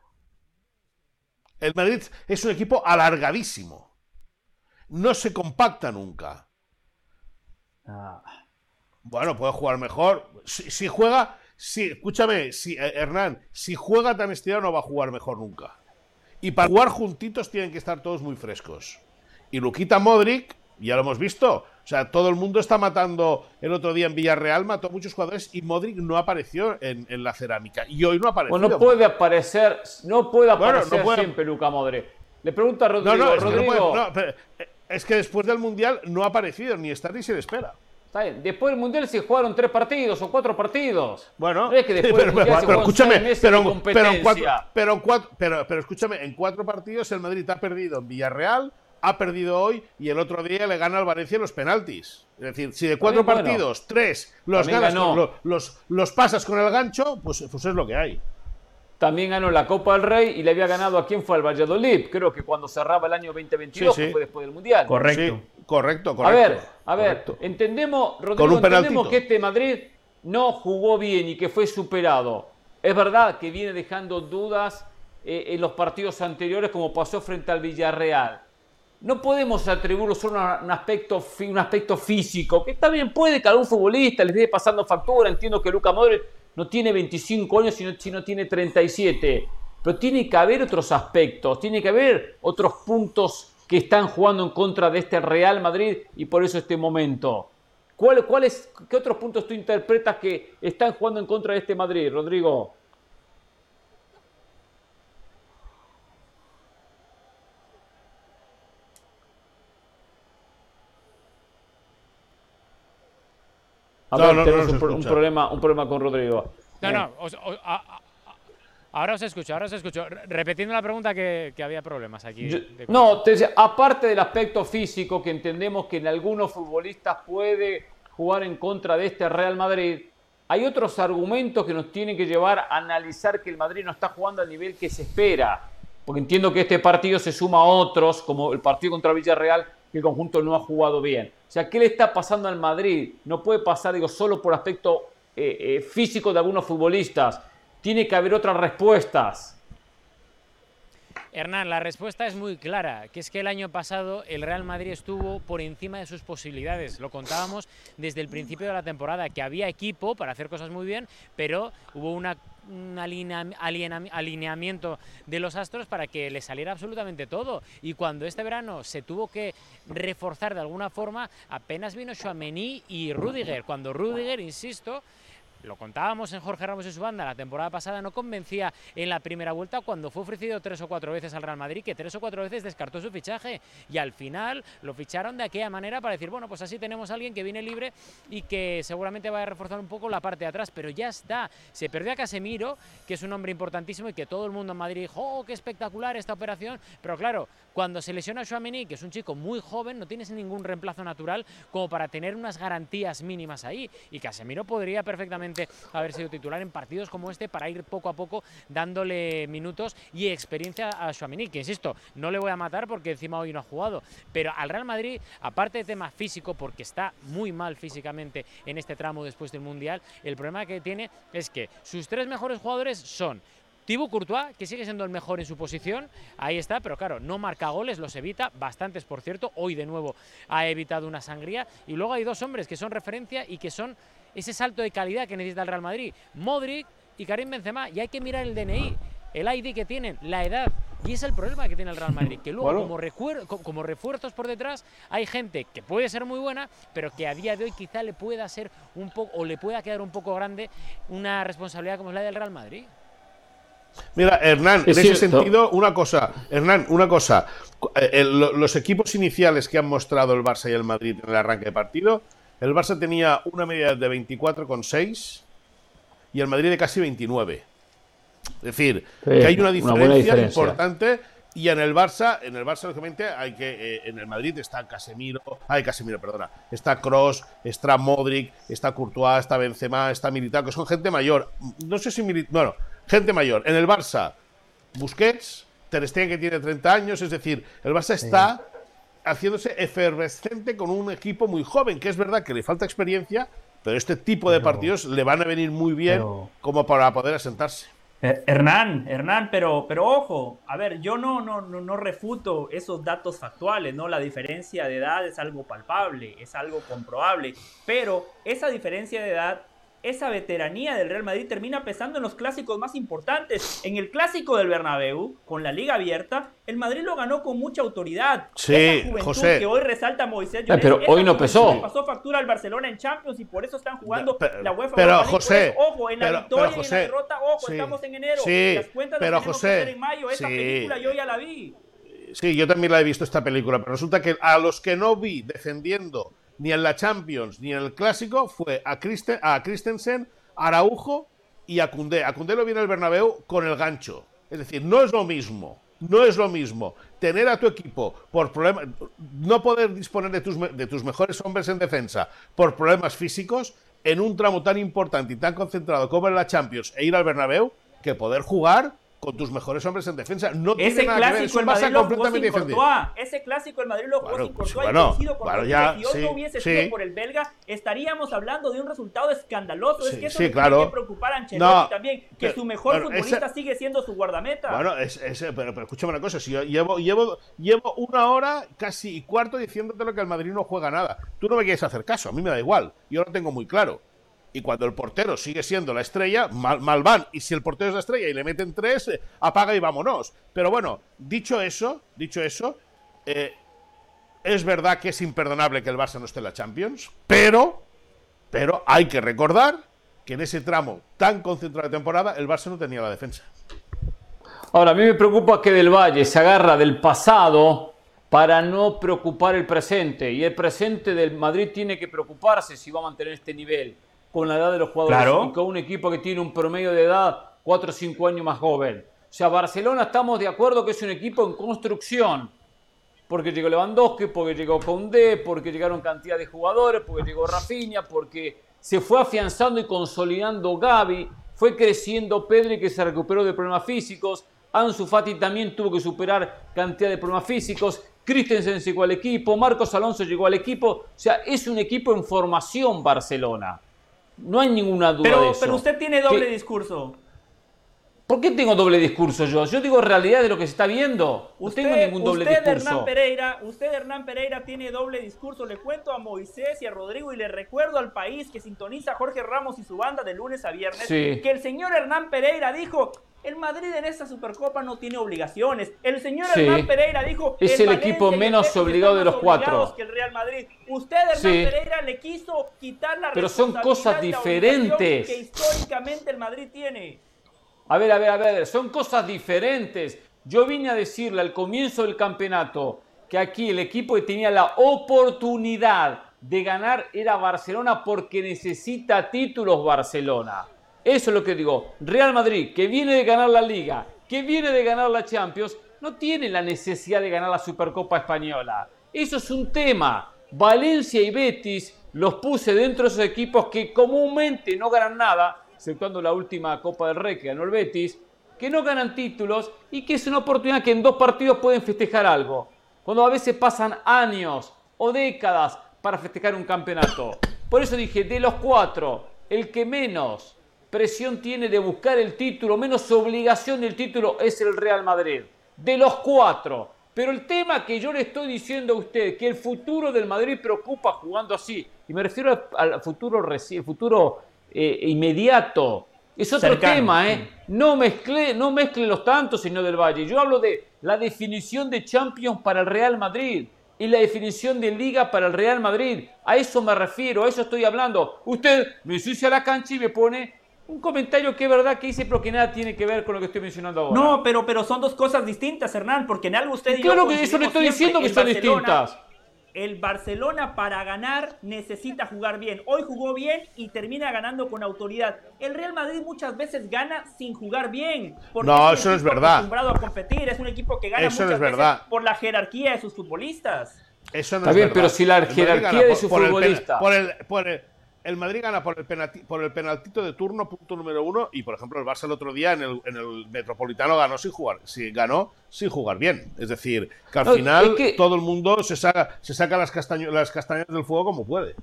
El Madrid es un equipo alargadísimo. No se compacta nunca. Ah. Bueno, puede jugar mejor. Si, juega, si, escúchame, si, eh, Hernán, si juega tan estirado no va a jugar mejor nunca. Y para jugar juntitos tienen que estar todos muy frescos. Y Luquita Modric, ya lo hemos visto, o sea, todo el mundo está matando. El otro día en Villarreal mató a muchos jugadores y Modric no apareció en, la cerámica. Y hoy no apareció.
Bueno, no puede aparecer, no puede aparecer siempre Luca Modric. Le pregunta a Rodrigo. No, es, Rodrigo...
Que eh, es que después del Mundial no ha aparecido, ni está ni se le espera.
Está bien. Después del Mundial se jugaron tres partidos o cuatro partidos.
Bueno,
es que después del mundial
pero, escúchame, pero, pero, pero, pero, pero escúchame, en cuatro partidos el Madrid ha perdido en Villarreal, ha perdido hoy y el otro día le gana al Valencia los penaltis. Es decir, si de cuatro partidos, tres los ganas los, los, pasas con el gancho, pues, pues es lo que hay.
también ganó la Copa del Rey y le había ganado a quién fue al Valladolid, creo que cuando cerraba el año 2022,
Sí, sí.
que fue después del Mundial.
Correcto.
Sí, correcto, correcto.
A ver, a ver,
correcto.
entendemos,
Con
Rodrigo, entendemos que este Madrid no jugó bien y que fue superado. Es verdad que viene dejando dudas eh, en los partidos anteriores, como pasó frente al Villarreal. No podemos atribuirlo solo a un aspecto, físico, que bien, puede que algún futbolista le esté pasando factura. Entiendo que Luca Modric no tiene 25 años, sino, sino tiene 37. Pero tiene que haber otros aspectos, tiene que haber otros puntos que están jugando en contra de este Real Madrid y por eso este momento. ¿Cuál, cuál es, ¿Qué otros puntos tú interpretas que están jugando en contra de este Madrid, Rodrigo? A
No,
ver,
no, no
tenemos un, problema, un problema con Rodrigo.
No, no, os- o- a- a- ahora os escucho, ahora os escucho. Re- Repitiendo la pregunta que, que había problemas aquí.
Yo-
de-
no, te decía, aparte del aspecto físico que entendemos que en algunos futbolistas puede jugar en contra de este Real Madrid, hay otros argumentos que nos tienen que llevar a analizar que el Madrid no está jugando al nivel que se espera. Porque entiendo que este partido se suma a otros, como el partido contra Villarreal, que el conjunto no ha jugado bien. O sea, ¿qué le está pasando al Madrid? No puede pasar, digo, solo por aspecto eh, eh, físico de algunos futbolistas. Tiene que haber otras respuestas.
Hernán, la respuesta es muy clara, que es que el año pasado el Real Madrid estuvo por encima de sus posibilidades. Lo contábamos desde el principio de la temporada, que había equipo para hacer cosas muy bien, pero hubo una, un alineamiento de los astros para que le saliera absolutamente todo. Y cuando este verano se tuvo que reforzar de alguna forma, apenas vino Chouameni y Rudiger. Cuando Rudiger, insisto, lo contábamos en Jorge Ramos y su banda, la temporada pasada no convencía en la primera vuelta cuando fue ofrecido tres o cuatro veces al Real Madrid, que tres o cuatro veces descartó su fichaje. Y al final lo ficharon de aquella manera para decir, bueno, pues así tenemos a alguien que viene libre y que seguramente va a reforzar un poco la parte de atrás, pero ya está. Se perdió a Casemiro, que es un hombre importantísimo y que todo el mundo en Madrid dijo, oh, qué espectacular esta operación, pero claro, cuando se lesiona a Chouameni, que es un chico muy joven, no tienes ningún reemplazo natural como para tener unas garantías mínimas ahí. Y Casemiro podría perfectamente haber sido titular en partidos como este para ir poco a poco dándole minutos y experiencia a Chouameni, que insisto, no le voy a matar porque encima hoy no ha jugado, pero al Real Madrid, aparte de tema físico, porque está muy mal físicamente en este tramo después del Mundial, el problema que tiene es que sus tres mejores jugadores son Thibaut Courtois, que sigue siendo el mejor en su posición, ahí está, pero claro, no marca goles, los evita, bastantes por cierto, hoy de nuevo ha evitado una sangría, y luego hay dos hombres que son referencia y que son ese salto de calidad que necesita el Real Madrid, Modric y Karim Benzema, y hay que mirar el DNI, el ID que tienen, la edad, y es el problema que tiene el Real Madrid, que luego
Bueno.
como, recuer- co- como refuerzos por detrás hay gente que puede ser muy buena, pero que a día de hoy quizá le pueda ser un poco, o le pueda quedar un poco grande una responsabilidad como es la del Real Madrid.
Mira, Hernán,
Es
en ese sentido, una cosa, Hernán, una cosa. Eh, el- lo- los equipos iniciales que han mostrado el Barça y el Madrid en el arranque de partido, el Barça tenía una media de 24,6 y el Madrid de casi 29. Es decir,
Sí,
que hay una diferencia. importante. Y en el Barça, en el Barça, lógicamente, hay que. eh, en el Madrid está Casemiro. Ay, Casemiro, perdona. Está Cross, está Modric, está Courtois, está Benzema, está Militao, que son gente mayor. No sé si Militao. Bueno, gente mayor. En el Barça, Busquets, Ter Stegen que tiene 30 años, es decir, el Barça está haciéndose efervescente con un equipo muy joven, que es verdad que le falta experiencia, pero este tipo de
Pero-
partidos le van a venir muy bien
pero-
como para poder asentarse.
Eh, Hernán, Hernán, pero, pero ojo, a ver, yo no, no, no, no refuto esos datos factuales, ¿no? La diferencia de edad es algo palpable, es algo comprobable, pero esa diferencia de edad, esa veteranía del Real Madrid termina pesando en los clásicos más importantes. En el clásico del Bernabéu, con la liga abierta, el Madrid lo ganó con mucha autoridad.
Sí,
Esa juventud
José.
que hoy resalta Moisés
pero hoy no pesó.
pasó factura al Barcelona en Champions y por eso están jugando
Pero-
la UEFA
pero,
Europa
José,
eso, ojo, en la
pero-
victoria
pero,
y en
José,
la derrota, ojo,
sí,
estamos en enero.
sí,
las cuentas
pero,
las
José,
que hacer en mayo. Esa
sí.
película yo ya la vi.
Sí, yo también la he visto esta película, pero resulta que a los que no vi defendiendo ni en la Champions ni en el Clásico fue a, Christe- a Christensen, Araujo y a Koundé. A Koundé lo viene el Bernabéu con el gancho. Es decir, no es lo mismo. No es lo mismo tener a tu equipo por problemas, no poder disponer de tus, de tus mejores hombres en defensa por problemas físicos en un tramo tan importante y tan concentrado como en la Champions e ir al Bernabéu que poder jugar con tus mejores hombres en defensa. No
ese
tiene nada que ver,
clásico el Madrid lo jugó sin. Courtois. Ese clásico el Madrid lo jugó
Bueno,
sin Courtois.
bueno, ya,
si hoy
sí,
no hubiese
sí.
sido por el belga, estaríamos hablando de un resultado escandaloso.
Sí,
es que eso le
claro.
tiene que preocupar a Ancelotti
No,
también, que
pero-
su mejor futbolista sigue siendo su guardameta.
Bueno, es, es- pero, pero escúchame una cosa, si yo llevo, llevo, llevo una hora casi y cuarto diciéndote lo que el Madrid no juega nada. Tú no me quieres hacer caso, a mí me da igual, yo lo tengo muy claro. Y cuando el portero sigue siendo la estrella, mal, van. Y si el portero es la estrella y le meten tres, eh, apaga y vámonos. Pero bueno, dicho eso, dicho eso, eh, es verdad que es imperdonable que el Barça no esté en la Champions, pero, pero hay que recordar que en ese tramo tan concentrado de temporada el Barça no tenía la defensa.
Ahora, a mí me preocupa que Del Valle se agarra del pasado para no preocupar el presente. Y el presente del Madrid tiene que preocuparse si va a mantener este nivel con la edad de los jugadores
Claro.
y con un equipo que tiene un promedio de edad 4 o 5 años más joven. O sea, Barcelona estamos de acuerdo que es un equipo en construcción. Porque llegó Lewandowski, porque llegó Koundé, porque llegaron cantidad de jugadores, porque llegó Rafinha, porque se fue afianzando y consolidando Gaby, fue creciendo Pedri que se recuperó de problemas físicos, Ansu Fati también tuvo que superar cantidad de problemas físicos, Christensen llegó al equipo, Marcos Alonso llegó al equipo, o sea, es un equipo en formación Barcelona. No hay ninguna duda de
pero,
eso.
pero usted tiene doble
Que-
discurso.
¿Por qué tengo doble discurso yo? Yo digo realidad de lo que se está viendo. No
Usted,
tengo ningún doble
usted
discurso.
Hernán Pereira, usted Hernán Pereira tiene doble discurso. Le cuento a Moisés y a Rodrigo y le recuerdo al país que sintoniza a Jorge Ramos y su banda de lunes a viernes
Sí.
que el señor Hernán Pereira dijo el Madrid en esta Supercopa no tiene obligaciones. El señor
Sí.
Hernán Pereira dijo
Es el equipo menos obligado de los cuatro.
que el Real Madrid. Usted Hernán
Sí.
Pereira le quiso quitar la
Pero son cosas diferentes.
que históricamente el Madrid tiene.
A ver, a ver, a ver, son cosas diferentes. Yo vine a decirle al comienzo del campeonato que aquí el equipo que tenía la oportunidad de ganar era Barcelona porque necesita títulos Barcelona. Eso es lo que digo. Real Madrid, que viene de ganar la Liga, que viene de ganar la Champions, no tiene la necesidad de ganar la Supercopa Española. Eso es un tema. Valencia y Betis los puse dentro de esos equipos que comúnmente no ganan nada, exceptuando la última Copa del Rey que ganó el Betis, que no ganan títulos y que es una oportunidad que en dos partidos pueden festejar algo. Cuando a veces pasan años o décadas para festejar un campeonato. Por eso dije, de los cuatro, el que menos presión tiene de buscar el título, menos obligación del título es el Real Madrid. De los cuatro. Pero el tema que yo le estoy diciendo a usted, que el futuro del Madrid preocupa jugando así, y me refiero al, futuro, reci- futuro eh, inmediato, es otro
Cercano.
tema, ¿eh? No mezcle, no mezcle los tantos, señor del Valle. Yo hablo de la definición de Champions para el Real Madrid y la definición de Liga para el Real Madrid. A eso me refiero, a eso estoy hablando. Usted me ensucia la cancha y me pone un comentario que es verdad que hice, pero que nada tiene que ver con lo que estoy mencionando ahora.
No, pero, pero son dos cosas distintas, Hernán, porque en algo usted y yo
Claro que eso le estoy diciendo que
El
son
Barcelona-
distintas.
El Barcelona para ganar necesita jugar bien. Hoy jugó bien y termina ganando con autoridad. El Real Madrid muchas veces gana sin jugar bien. porque
No, eso no es verdad.
acostumbrado a competir, es un equipo que gana
Eso no es
veces por la jerarquía de sus futbolistas.
Eso no
Está
es
bien,
verdad.
pero si la jerarquía de
por-
su
por el pena-
futbolista-
por el, por el- el Madrid gana por el, penalti- por el penaltito de turno, punto número uno. Y por ejemplo, el Barça el otro día en el, en el Metropolitano ganó sin jugar. Sí, ganó sin jugar bien. Es decir, que al
No,
final
es que-
todo el mundo se saca, se saca las, castaño- las castañas del fuego como puede.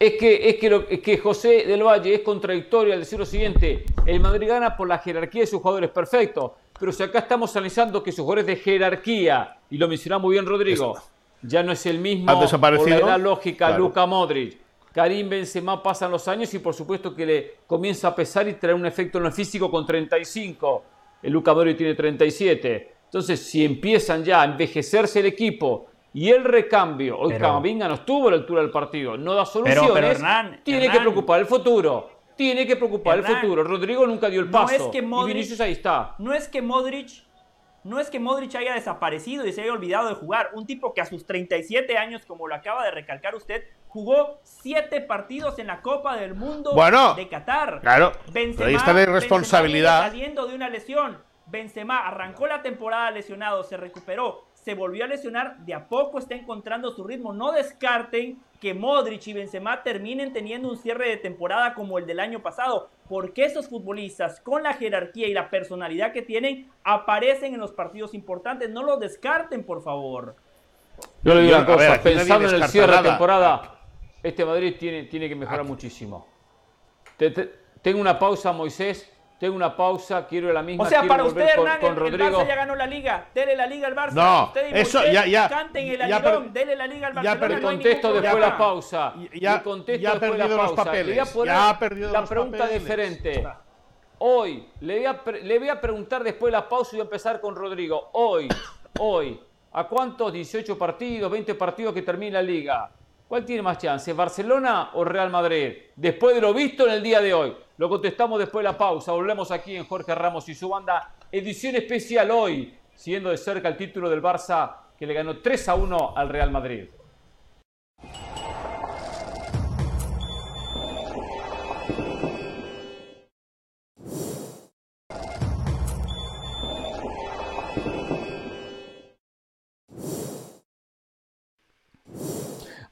Es que, es, que lo- es que José del Valle es contradictorio al decir lo siguiente: el Madrid gana por la jerarquía de sus jugadores, perfecto. Pero si acá estamos analizando que sus jugadores de jerarquía, y lo mencionaba muy bien Rodrigo, ya no es el mismo por la lógica
Claro.
Luca Modric. Karim Benzema pasan los años y por supuesto que le comienza a pesar y traer un efecto en lo físico con 35. El Luca Modric tiene 37. Entonces, si empiezan ya a envejecerse el equipo y el recambio, hoy Camavinga no estuvo a la altura del partido, no da soluciones,
pero, Hernán,
tiene que preocupar el futuro. Tiene que preocupar el futuro. Rodrigo nunca dio el
no
paso.
es que
y
Modric-
Vinicius ahí está.
No es que Modric no es que Modric haya desaparecido y se haya olvidado de jugar. Un tipo que a sus 37 años, como lo acaba de recalcar usted, jugó 7 partidos en la Copa del Mundo
Bueno,
de Qatar.
claro,
Benzema,
ahí está la
Benzema
irresponsabilidad.
viene saliendo de una lesión. Benzema arrancó la temporada lesionado, se recuperó, se volvió a lesionar, de a poco está encontrando su ritmo. No descarten que Modric y Benzema terminen teniendo un cierre de temporada como el del año pasado, porque esos futbolistas con la jerarquía y la personalidad que tienen aparecen en los partidos importantes. No los descarten, por favor.
Yo le digo una cosa, pensando en el cierre de temporada, este Madrid tiene, tiene que mejorar muchísimo. tengo una pausa, Moisés. Tengo una pausa, quiero la misma.
O sea, para usted, Hernán, el, Barça ya ganó la Liga. Dele la Liga al Barça.
No,
usted
eso ya, ya.
Canten el ya dele la Liga al Barcelona.
Ya, contesto después de la pausa.
Ya,
contesto
ya
después
de la pausa.
Los papeles. Le voy a poner
ya ha perdido
la
los
pregunta
papeles.
diferente. Hoy, le voy, a, le voy a preguntar después de la pausa y voy a empezar con Rodrigo. Hoy, hoy, ¿a cuántos 18 partidos, 20 partidos que termina la Liga? ¿Cuál tiene más chance, Barcelona o Real Madrid? Después de lo visto en el día de hoy. Lo contestamos después de la pausa. Volvemos aquí en Jorge Ramos y su banda. Edición especial hoy, siguiendo de cerca el título del Barça que le ganó 3 a 1 al Real Madrid.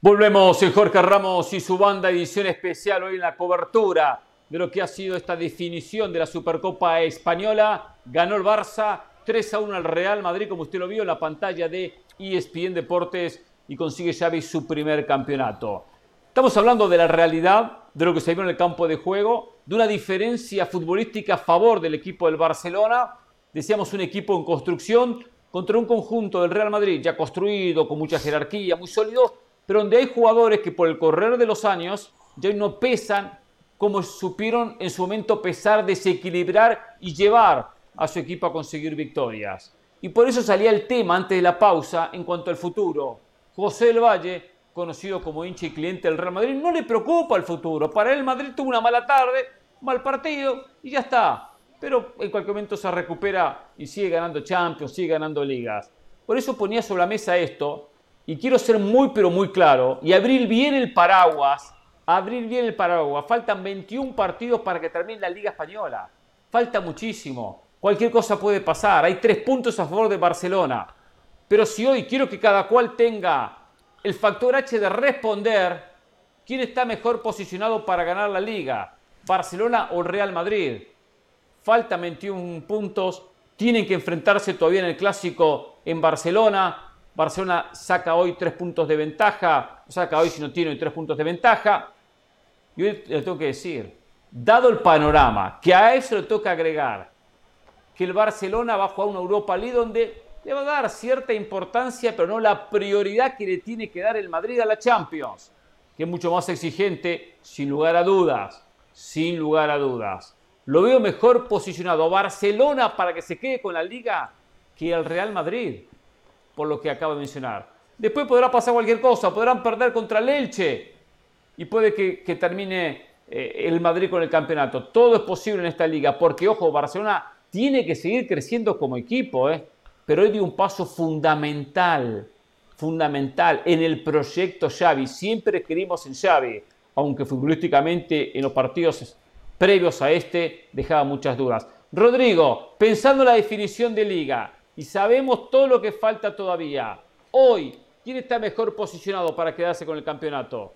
Volvemos en Jorge Ramos y su banda, edición especial hoy en la cobertura de lo que ha sido esta definición de la Supercopa Española. Ganó el Barça 3 a 1 al Real Madrid, como usted lo vio en la pantalla de ESPN Deportes, y consigue Xavi su primer campeonato. Estamos hablando de la realidad, de lo que se vio en el campo de juego, de una diferencia futbolística a favor del equipo del Barcelona. Decíamos un equipo en construcción contra un conjunto del Real Madrid ya construido, con mucha jerarquía, muy sólido, pero donde hay jugadores que por el correr de los años ya no pesan como supieron en su momento pesar, desequilibrar y llevar a su equipo a conseguir victorias. Y por eso salía el tema antes de la pausa en cuanto al futuro. José del Valle, conocido como hincha y cliente del Real Madrid, no le preocupa el futuro. Para él Madrid tuvo una mala tarde, mal partido y ya está. Pero en cualquier momento se recupera y sigue ganando Champions, sigue ganando ligas. Por eso ponía sobre la mesa esto y quiero ser muy pero muy claro y abrir bien el paraguas, abrir bien el paraguas. Faltan 21 partidos para que termine la Liga Española. Falta muchísimo. Cualquier cosa puede pasar. Hay tres puntos a favor de Barcelona. Pero si hoy quiero que cada cual tenga el factor H de responder, ¿quién está mejor posicionado para ganar la Liga? ¿Barcelona o Real Madrid? Faltan 21 puntos. Tienen que enfrentarse todavía en el clásico en Barcelona. Barcelona saca hoy tres puntos de ventaja, saca hoy si no tiene hoy tres puntos de ventaja. Y hoy le tengo que decir, dado el panorama, que a eso le toca agregar que el Barcelona va a jugar una Europa League donde le va a dar cierta importancia, pero no la prioridad que le tiene que dar el Madrid a la Champions, que es mucho más exigente, sin lugar a dudas, sin lugar a dudas. Lo veo mejor posicionado Barcelona para que se quede con la liga que el Real Madrid por lo que acabo de mencionar. Después podrá pasar cualquier cosa, podrán perder contra el Elche y puede que, termine eh, el Madrid con el campeonato. Todo es posible en esta liga, porque ojo, Barcelona tiene que seguir creciendo como equipo, ¿eh? pero hoy dio un paso fundamental, fundamental en el proyecto Xavi. Siempre creímos en Xavi, aunque futbolísticamente en los partidos previos a este dejaba muchas dudas. Rodrigo, pensando en la definición de liga, y sabemos todo lo que falta todavía. Hoy, ¿quién está mejor posicionado para quedarse con el campeonato?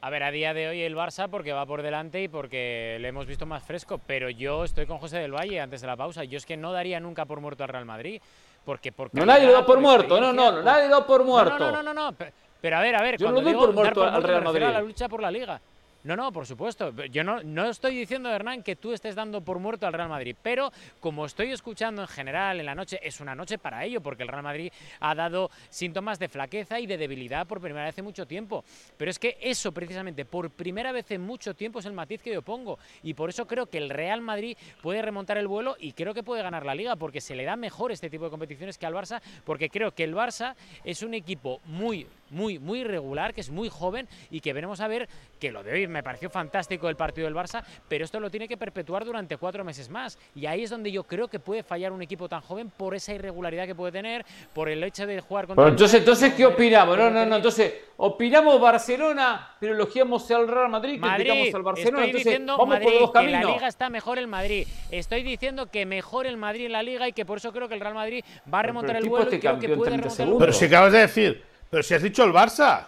A ver, a día de hoy el Barça porque va por delante y porque le hemos visto más fresco, pero yo estoy con José del Valle antes de la pausa. Yo es que no daría nunca por muerto al Real Madrid. Porque,
no, nadie lo da por, muerto, no, no, no, nadie lo da por muerto.
No, no, no, no, pero a ver, a ver,
yo
cuando
no doy por muerto al Real
refiero a
Madrid.
la lucha por la Liga. No, no, por supuesto. Yo no, no estoy diciendo, Hernán, que tú estés dando por muerto al Real Madrid, pero como estoy escuchando en general en la noche, es una noche para ello, porque el Real Madrid ha dado síntomas de flaqueza y de debilidad por primera vez en mucho tiempo. Pero es que eso, precisamente, por primera vez en mucho tiempo es el matiz que yo pongo. Y por eso creo que el Real Madrid puede remontar el vuelo y creo que puede ganar la Liga, porque se le da mejor este tipo de competiciones que al Barça, porque creo que el Barça es un equipo muy muy, muy irregular, que es muy joven y que veremos a ver que lo de hoy me pareció fantástico el partido del Barça, pero esto lo tiene que perpetuar durante cuatro meses más. Y ahí es donde yo creo que puede fallar un equipo tan joven por esa irregularidad que puede tener, por el hecho de jugar contra.
Pero entonces, entonces ¿qué opinamos? No, no, no. Entonces, opinamos Barcelona, pero elogiamos al Real Madrid,
Madrid
criticamos al Barcelona.
Estoy
Entonces,
diciendo
vamos
Madrid,
por los dos
que
caminos.
la liga está mejor el Madrid. Estoy diciendo que mejor el Madrid en la liga y que por eso creo que el Real Madrid va a remontar
el
el
tipo
vuelo
este
y creo que puede
30
remontar el vuelo.
Pero si acabas de decir, pero si has dicho el Barça.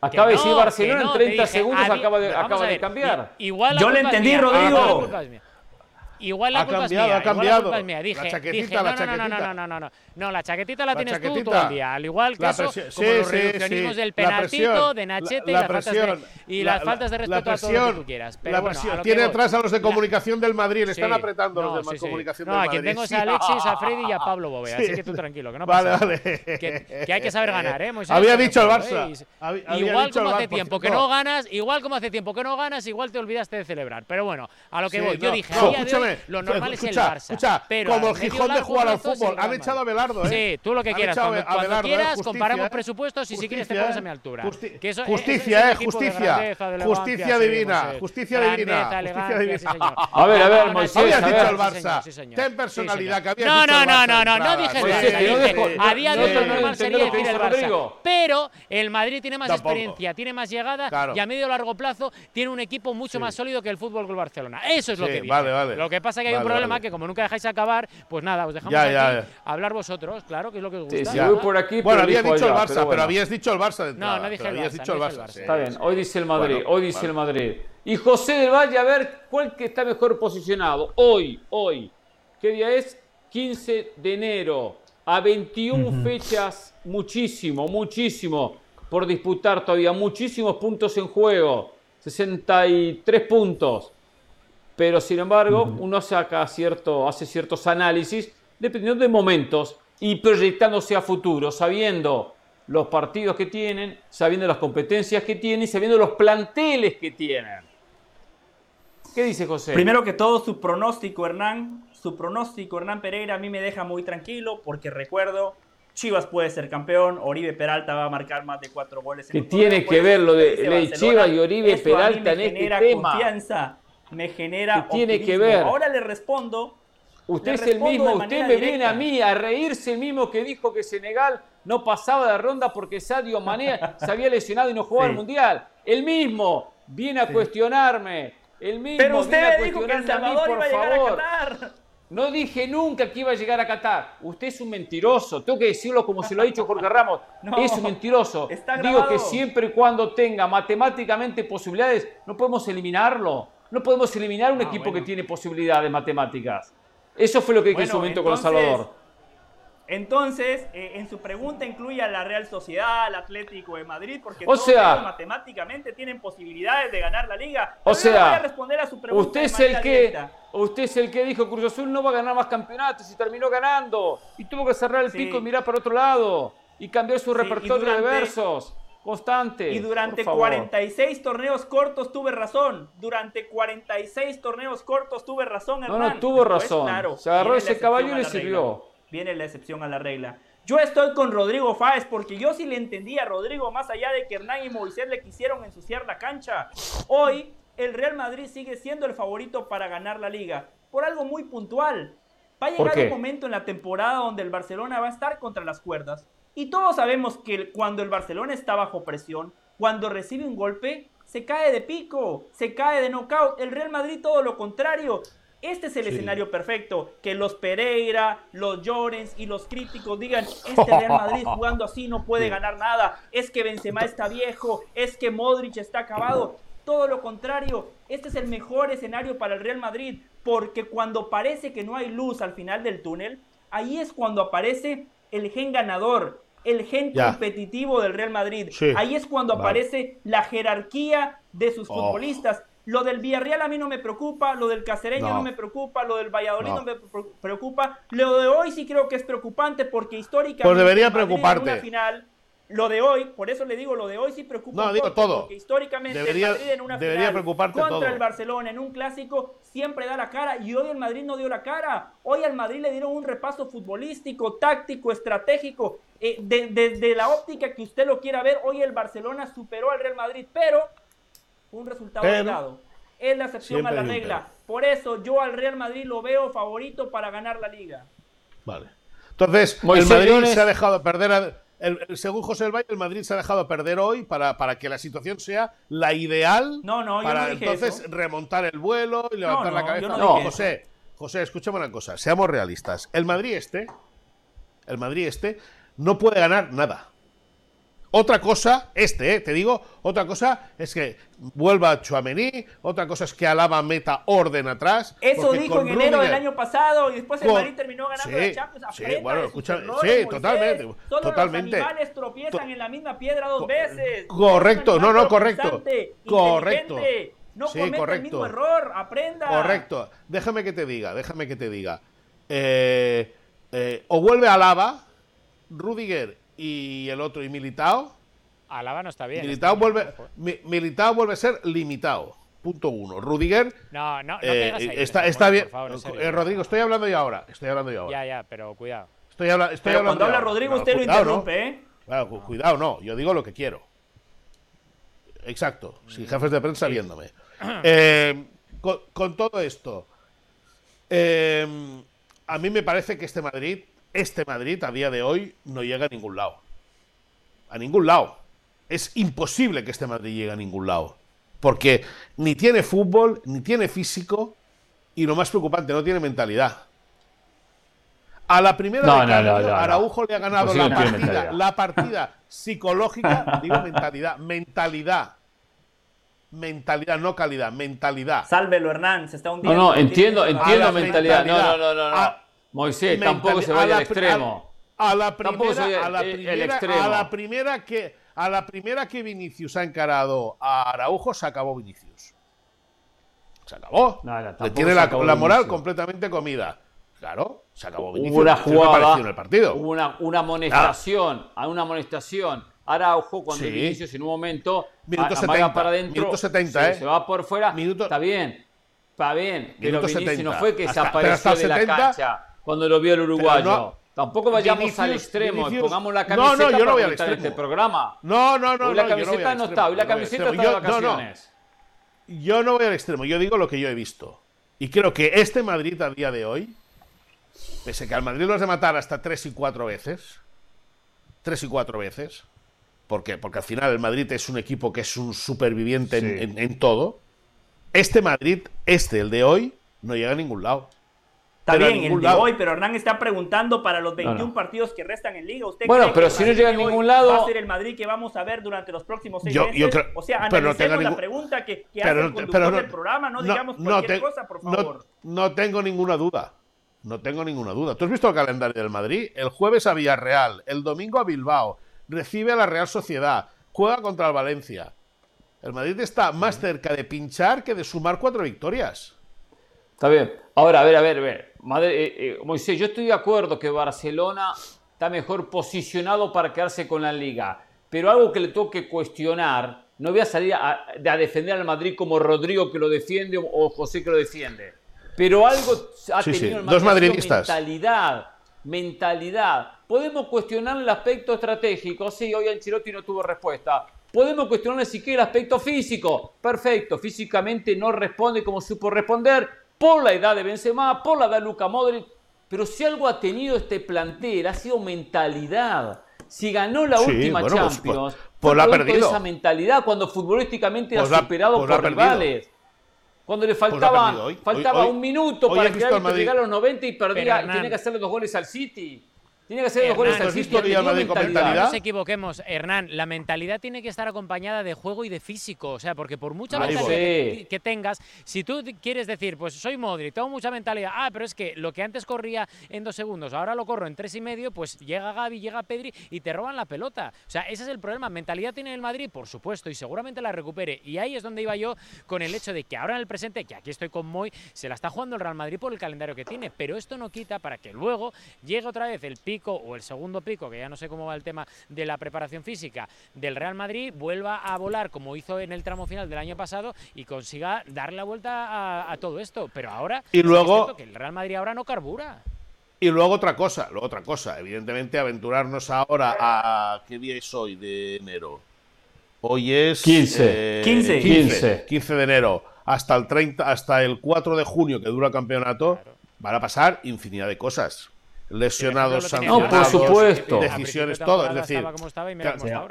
Acaba de decir
no,
Barcelona
no,
en
te
30
dije,
segundos acaba de, acaba cambiar.
Igual
Yo le entendí,
mía,
Rodrigo.
Igual la la
Ha
culpa
cambiado,
es mía,
ha
la
cambiado.
culpa es mía.
La
Dije,
chaquetita,
dije,
la
no, no, no, no,
chaquetita.
no, no, no, no, no, la chaquetita la,
La
tienes tú
chaquetita.
todo el día. Al igual que
La
eso,
presión-
como
sí,
los
sí,
reduccionismos
sí.
del
La
penaltito,
presión,
de Nachete
la-
y,
la
las, faltas
presión,
de, y
la-
las faltas de
la
respeto a todo lo que
presión,
tú quieras. Pero
la
bueno,
presión.
a lo que
Tiene atrás a los de
La-
comunicación del Madrid, le están
Sí.
apretando
No,
los de
sí, sí.
comunicación
No,
del
a
Madrid.
quien tengo es
Sí.
a Alexis, a Freddy y a Pablo Bove,
Sí.
así que tú tranquilo, que no
Vale,
pasa
vale.
nada. Que, hay que saber ganar, ¿eh?
Había dicho el Barça.
igual como hace tiempo que no ganas, igual como hace tiempo que no ganas, igual te olvidaste de celebrar. Pero bueno, a lo que
Sí,
voy. Yo dije,
escúchame,
lo normal es el
escucha,
Barça.
escucha,
pero
como
a
el Gijón de jugar al fútbol. Han echado a. Belardo, ¿eh?
Sí, tú lo que
Han
quieras.
echado
Cuando,
a
cuando
Belardo, ¿eh?
quieras,
Justicia,
comparamos
¿eh?
presupuestos y si quieres te pones a
¿eh?
mi altura.
Justi-
Que eso-
justicia, ¿eh?
de
Justicia.
grandeza, de elegancia,
Justicia divina, justicia divina, justicia divina.
A ver, a ver, Moisés,
Habías
a
dicho el Barça. Ten personalidad, que habías
No,
dicho
no, no, no, no, no dije a día de hoy lo normal sería decir el
dice
Barça.
Rodrigo.
Pero el Madrid tiene más experiencia, tiene más llegada y a medio largo plazo tiene un equipo mucho más sólido que el Fútbol Club Barcelona. Eso es lo que dije.
vale, vale.
Que pasa es que hay un problema
vale.
que como nunca dejáis acabar, pues nada, os dejamos
Ya,
aquí
ya, ya.
hablar vosotros, claro, que es lo que os gusta.
Sí, sí, voy por aquí,
Bueno,
pero
había dicho el Barça, pero,
bueno.
habías dicho el Barça de entrada.
no dije
pero
el
habías
Barça,
dicho el
no dije
Barça.
el Barça.
sí.
Está bien, hoy dice el Madrid,
Bueno,
hoy dice
vale.
el Madrid. Y José del Valle, a ver cuál que está mejor posicionado. Hoy, hoy. ¿Qué día es? 15 de enero. A 21 fechas, muchísimo, muchísimo por disputar todavía. Muchísimos puntos en juego. 63 puntos. Pero sin embargo, uno saca cierto, hace ciertos análisis dependiendo de momentos y proyectándose a futuro, sabiendo los partidos que tienen, sabiendo las competencias que tienen y sabiendo los planteles que tienen. ¿Qué dice José?
Primero que todo, su pronóstico, Hernán, su pronóstico, Hernán Pereira, a mí me deja muy tranquilo porque recuerdo, Chivas puede ser campeón, Oribe Peralta va a marcar más de cuatro goles. en
¿Qué
un
tiene
torneo,
que ver lo de- Chivas y Oribe
eso a mí
Peralta
me
en este
genera
tema?
confianza, me genera
¿Qué tiene que ver?
Ahora le respondo.
Usted
le
es el mismo, usted me viene a mí a reírse el mismo que dijo que Senegal no pasaba de ronda porque Sadio Mané se había lesionado y no jugaba
Sí.
al Mundial. El mismo viene a cuestionarme. El mismo
Pero
viene a
dijo que El
mí,
iba a llegar a. Qatar.
No dije nunca que iba a llegar a Qatar. Usted es un mentiroso. Tengo que decirlo como se lo ha dicho Jorge Ramos.
No,
es un mentiroso. Digo que siempre y cuando tenga matemáticamente posibilidades, no podemos eliminarlo. No podemos eliminar un
Ah,
equipo
bueno.
que tiene posibilidades matemáticas. Eso fue lo que dije en su
Bueno,
momento con El Salvador.
Entonces, eh, en su pregunta incluye a la Real Sociedad, al Atlético de Madrid, porque
O
todos
sea-
ellos matemáticamente tienen posibilidades de ganar la liga.
O
Pero
sea,
voy a responder a su pregunta
Usted es el que
directa.
usted es el que dijo Cruz Azul no va a ganar más campeonatos y terminó ganando y tuvo que cerrar el
Sí.
pico y mirar para otro lado y cambiar su
Sí,
repertorio de versos constante.
Y durante
por favor.
46 torneos cortos tuve razón. Durante 46 torneos cortos tuve razón,
No,
Hernán.
no, tuvo
Pues,
razón.
claro,
Se agarró ese caballo y le sirvió.
Viene la excepción a la regla. Yo estoy con Rodrigo Fáez porque yo sí le entendí a Rodrigo más allá de que Hernán y Moisés le quisieron ensuciar la cancha. Hoy el Real Madrid sigue siendo el favorito para ganar la liga por algo muy puntual. Va a
¿Por
llegar un momento en la temporada donde el Barcelona va a estar contra las cuerdas. Y todos sabemos que cuando el Barcelona está bajo presión, cuando recibe un golpe, se cae de pico, se cae de knockout. El Real Madrid todo lo contrario. Este es el
Sí.
escenario perfecto. Que los Pereira, los Llorens y los críticos digan, este Real Madrid jugando así no puede ganar nada. Es que Benzema está viejo, es que Modric está acabado. Todo lo contrario, este es el mejor escenario para el Real Madrid, porque cuando parece que no hay luz al final del túnel, ahí es cuando aparece el gen ganador, el gen
Ya.
competitivo del Real Madrid.
Sí.
Ahí es cuando
Vale.
aparece la jerarquía de sus
Oh.
futbolistas. Lo del Villarreal a mí no me preocupa, lo del Cacereño no,
No.
me preocupa, lo del Valladolid no,
No.
me pre- preocupa. Lo de hoy sí creo que es preocupante porque históricamente
Pues debería
Madrid en
preocuparte.
una final lo de hoy, por eso le digo, lo de hoy sí preocupa
No,
un
digo
poco,
todo.
porque históricamente
Debería-
el Madrid en una
debería
final
preocuparte
contra
todo.
el Barcelona en un clásico siempre da la cara y hoy el Madrid no dio la cara. Hoy al Madrid le dieron un repaso futbolístico, táctico, estratégico. Eh, de- desde la óptica que usted lo quiera ver, hoy el Barcelona superó al Real Madrid, pero fue un resultado
Pero-.
Es la excepción a la regla. Por eso yo al Real Madrid lo veo favorito para ganar la liga.
Vale. Entonces,
Moisés
el Madrid
Llones-
se ha dejado perder. a- el- el- según José El Valle, el Madrid se ha dejado perder hoy para, para que la situación sea la ideal
No, no, yo
para
no dije
entonces
eso.
remontar el vuelo y levantar la cabeza.
yo no
eso.
José, José, escúchame una cosa. Seamos realistas. El Madrid este, el Madrid este, no puede ganar nada. Otra cosa, este, eh, te digo, otra cosa es que vuelva Chuamení, otra cosa es que Alaba meta orden atrás.
Eso dijo en enero del año pasado y después el
Con-
Madrid terminó ganando
Sí,
la Champions.
sí, bueno, escucha- sí,
Moisés.
totalmente,
Solo
totalmente.
los animales tropiezan
To-
en la misma piedra dos
Co-
veces.
correcto, no, no, correcto, correcto.
No
Sí,
cometa el
correcto.
mismo error, aprenda.
Correcto. Déjame que te diga, déjame que te diga. Eh, eh, o vuelve Alaba, Rudiger y el otro, y Militao.
Alaba no está bien.
Militao
está bien,
vuelve,
ojo.
Mi- Militao vuelve a ser limitado. Punto uno. Rudiger
No, no, no
eh,
ahí,
está, está
por
bien.
favor.
Eh, Rodrigo, estoy hablando yo ahora. Estoy hablando yo ahora.
Ya, ya, pero cuidado.
Estoy, habla- estoy
Pero
hablando
cuando habla. Rodrigo,
No,
usted lo interrumpe, ¿eh?
Claro, cu- cuidado, no. Yo digo lo que quiero. Exacto. Sin jefes de prensa viéndome. Eh, con, con todo esto, eh, a mí me parece que este Madrid, este Madrid a día de hoy no llega a ningún lado. A ningún lado. Es imposible que este Madrid llegue a ningún lado. Porque ni tiene fútbol, ni tiene físico, y lo más preocupante, no tiene mentalidad. A la primera
No,
de
no,
cambio,
no, no, no.
Araujo le ha ganado
Imposible
la
no
partida, la partida psicológica, digo mentalidad, mentalidad. Mentalidad, no calidad, mentalidad.
Sálvelo, Hernán, se está
No,
hundiendo.
no, entiendo,
Tiene-
entiendo
la
mentalidad. No, no,
mentalidad.
no, no. no.
A-
Moisés, tampoco se vaya
la
al extremo.
A, a la primera,
soy el-
a la
el- el
primera,
extremo.
a la primera que a la primera que Vinicius ha encarado a Araujo se acabó Vinicius. Se acabó.
No, no,
Le tiene la, la moral
Vinicius.
completamente comida. Claro, se acabó Vinicius.
Hubo una
¿Qué te ha
jugada,
en el partido?
hubo una, una amonestación, a una amonestación. Araujo, cuando
Sí.
Vinicius en un momento
Minuto
a- amaga
70,
para adentro,
minuto 70,
se,
¿eh?
se va por fuera,
Minuto-
está bien, está bien, pero
Minuto
Vinicius
70.
no fue que
Hasta-
se
pero hasta el
de la
70,
cancha cuando lo vio el uruguayo.
no-
Tampoco vayamos
Vinicius-
al extremo,
Vinicius-
pongamos la camiseta
no, yo no
para
voy al
comentar
extremo.
este programa.
No, no, no.
Hoy la camiseta no está, hoy la camiseta está de
Yo- no, no.
vacaciones.
Yo no voy al extremo, yo digo lo que yo he visto. Y creo que este Madrid a día de hoy, pese que al Madrid lo has de matar hasta tres y cuatro veces, tres y cuatro veces, ¿por qué? Porque al final el Madrid es un equipo que es un superviviente en,
Sí.
en- en todo. Este Madrid, este, el de hoy, no llega a ningún lado.
Está
Pero
bien, el de
lado.
hoy, pero Hernán está preguntando para los 21
no.
partidos que restan en Liga. ¿Usted
Bueno,
cree
pero
que
si no llega a ningún lado-
Va a ser el Madrid que vamos a ver durante los próximos seis
Yo-
meses.
yo creo-
o sea,
pero no
analicemos la
ningún-
pregunta que, que
Pero
hace el conductor
pero
del programa. No,
no-
digamos
no
cualquier
te-
cosa, por
no-
favor.
No, tengo ninguna duda. No tengo ninguna duda. ¿Tú has visto el calendario del Madrid? El jueves a Villarreal, el domingo a Bilbao, recibe a la Real Sociedad, juega contra el Valencia. El Madrid está más cerca de pinchar que de sumar cuatro victorias.
Está bien. Ahora, a ver, a ver, a ver. Madre, eh, eh, Moisés, yo estoy de acuerdo que Barcelona está mejor posicionado para quedarse con la liga. Pero algo que le tengo que cuestionar, no voy a salir a, a defender al Madrid como Rodrigo que lo defiende o, José que lo defiende. Pero algo ha
Sí, sí,
tenido el
dos
Madrid, sido
madridistas.
mentalidad. Mentalidad. Podemos cuestionar el aspecto estratégico. Sí, hoy Ancelotti no tuvo respuesta. Podemos cuestionarle si quiere el aspecto físico. Perfecto, físicamente no responde como supo responder por la edad de Benzema, por la edad de Luka Modric. Pero si algo ha tenido este plantel ha sido mentalidad. Si ganó la
Sí,
última
bueno,
Champions,
pues, pues la ha perdido.
esa mentalidad cuando futbolísticamente
Pues
era
la-
superado
pues
por rivales. Cuando le
Pues
faltaban,
hoy.
faltaba
Hoy-
un minuto
hoy
para que llegara a los 90 y
Pero,
perdía, y tenía que hacerle dos goles al City. Tiene que hacerle dos goles
Hernán,
al
¿has
City.
visto
ha
hoy al
tenido
Madrid con
No
mentalidad?
nos equivoquemos, Hernán, la mentalidad tiene que estar acompañada de juego y de físico, o sea, porque por mucha mentalidad que, tengas, si tú quieres decir, pues soy Modric, tengo mucha mentalidad, ah, pero es que lo que antes corría en dos segundos, ahora lo corro en tres y medio, pues llega Gaby, llega Pedri y te roban la pelota. O sea, ese es el problema. Mentalidad tiene el Madrid, por supuesto, y seguramente la recupere. Y ahí es donde iba yo con el hecho de que ahora en el presente, que aquí estoy con Moy, se la está jugando el Real Madrid por el calendario que tiene, pero esto no quita para que luego llegue otra vez el pico pico o el segundo pico, que ya no sé cómo va el tema de la preparación física del Real Madrid, vuelva a volar como hizo en el tramo final del año pasado y consiga darle la vuelta a, todo esto. Pero ahora,
y luego,
que el Real Madrid ahora no carbura.
Y luego otra cosa, luego otra cosa, evidentemente aventurarnos ahora a ¿qué día es hoy de enero? Hoy es
15.
15.
15. 15 de enero hasta el 30 hasta el 4 de junio que dura el campeonato, van a pasar infinidad de cosas. Lesionados,
sancionados, no, por supuesto.
decisiones, todo, es decir,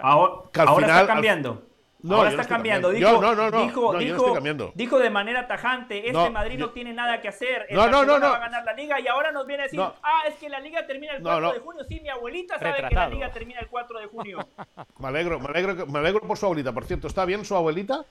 ahora, está cambiando. No, Ahora está cambiando. Dijo, no, no, no, dijo, dijo, dijo, de manera tajante, este Madrid no tiene nada que hacer, el no, no, no, va a ganar la liga y ahora nos viene a decir, ah, es que la liga termina el 4 de junio. Sí, mi abuelita sabe que la liga termina el 4 de junio.
me alegro, me alegro, me alegro por su abuelita. Por cierto, ¿está bien su abuelita?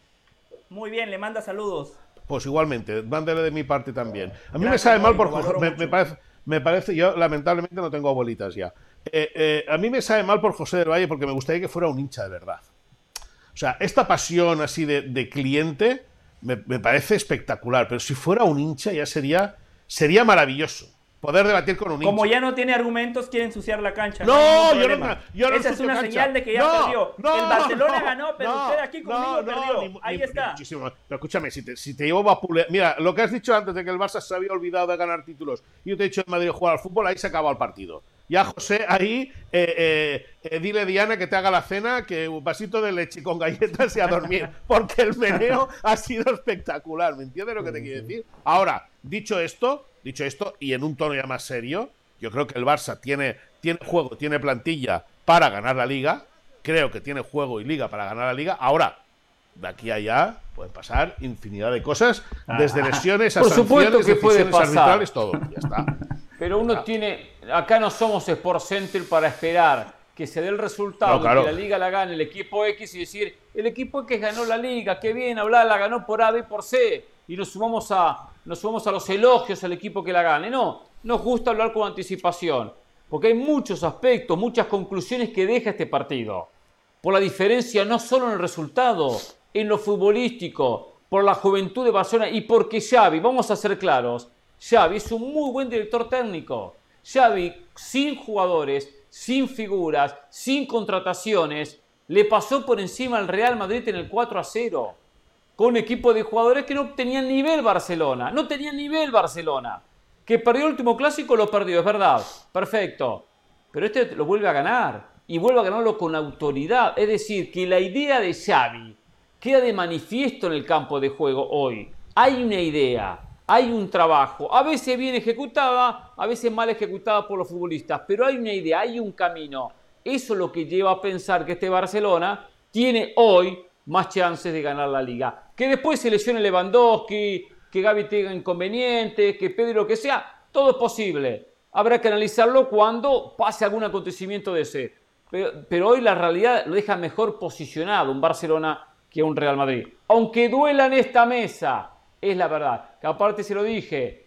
Muy bien, le manda saludos.
Pues igualmente, mándele de mi parte también. A mí me sabe mal por me, me, parece, me parece, yo lamentablemente no tengo abuelitas ya. Eh, eh, a mí me sabe mal por José del Valle porque me gustaría que fuera un hincha de verdad. O sea, esta pasión así de, cliente me, parece espectacular, pero si fuera un hincha ya sería, sería maravilloso. Poder debatir con un hincha.
Como ya no tiene argumentos, quiere ensuciar la cancha.
No, yo no, yo
Esa es una señal de que ya perdió. el Barcelona ganó, pero usted aquí conmigo perdió. Ahí está.
Pero escúchame, si te, si te llevo vapulear. Mira, lo que has dicho antes de que el Barça se había olvidado de ganar títulos y yo te he dicho en Madrid jugar al fútbol, ahí se acaba el partido. Ya, José, ahí eh, eh, eh, dile a Diana que te haga la cena, que un vasito de leche con galletas y a dormir, porque el meneo ha sido espectacular. ¿Me entiendes lo que te quiero decir? Ahora, dicho esto, dicho esto, y en un tono ya más serio, yo creo que el Barça tiene, tiene juego, tiene plantilla para ganar la liga. Creo que tiene juego y liga para ganar la liga. Ahora, de aquí a allá pueden pasar infinidad de cosas, desde ah. lesiones a
Por supuesto que puede pasar.
arbitrales, todo. Ya está.
Pero uno tiene, acá no somos Sport Center para esperar que se dé el resultado, que la liga la gane el equipo X y decir, el equipo X ganó la liga, qué bien, hablar, la ganó por A, B, por C, y nos sumamos a, nos sumamos a los elogios al equipo que la gane. No, nos gusta hablar con anticipación, porque hay muchos aspectos, muchas conclusiones que deja este partido. Por la diferencia no solo en el resultado, en lo futbolístico, por la juventud de Barcelona y porque Xavi, vamos a ser claros, Xavi es un muy buen director técnico. Xavi, sin jugadores, sin figuras, sin contrataciones, le pasó por encima al Real Madrid en el 4 a 0. Con un equipo de jugadores que no tenían nivel Barcelona. No tenían nivel Barcelona. Que perdió el último clásico, lo perdió, es verdad. Perfecto. Pero este lo vuelve a ganar. Y vuelve a ganarlo con autoridad. Es decir, que la idea de Xavi queda de manifiesto en el campo de juego hoy. Hay una idea hay un trabajo, a veces bien ejecutada, a veces mal ejecutada por los futbolistas, pero hay una idea, hay un camino. Eso es lo que lleva a pensar que este Barcelona tiene hoy más chances de ganar la liga. Que después se lesione Lewandowski, que Gaby tenga inconvenientes, que Pedro lo que sea, todo es posible. Habrá que analizarlo cuando pase algún acontecimiento de ese. Pero, pero hoy la realidad lo deja mejor posicionado un Barcelona que un Real Madrid. Aunque duela en esta mesa, es la verdad. Que aparte se lo dije,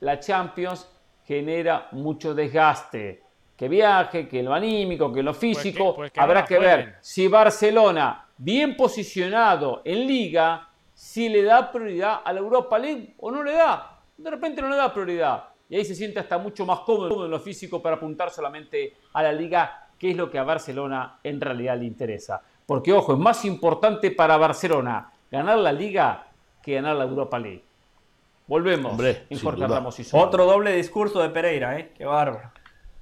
la Champions genera mucho desgaste. Que viaje, que lo anímico, que lo pues físico. Pues habrá que ver si Barcelona, bien posicionado en liga, si le da prioridad a la Europa League o no le da. De repente no le da prioridad. Y ahí se siente hasta mucho más cómodo en lo físico para apuntar solamente a la liga, que es lo que a Barcelona en realidad le interesa. Porque, ojo, es más importante para Barcelona ganar la liga que ganar la Europa League. Volvemos
Hombre,
en Jorge Ramos y
Otro doble discurso de Pereira, ¿eh? Qué bárbaro.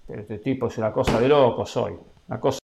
Este tipo es una cosa de locos hoy. Una cosa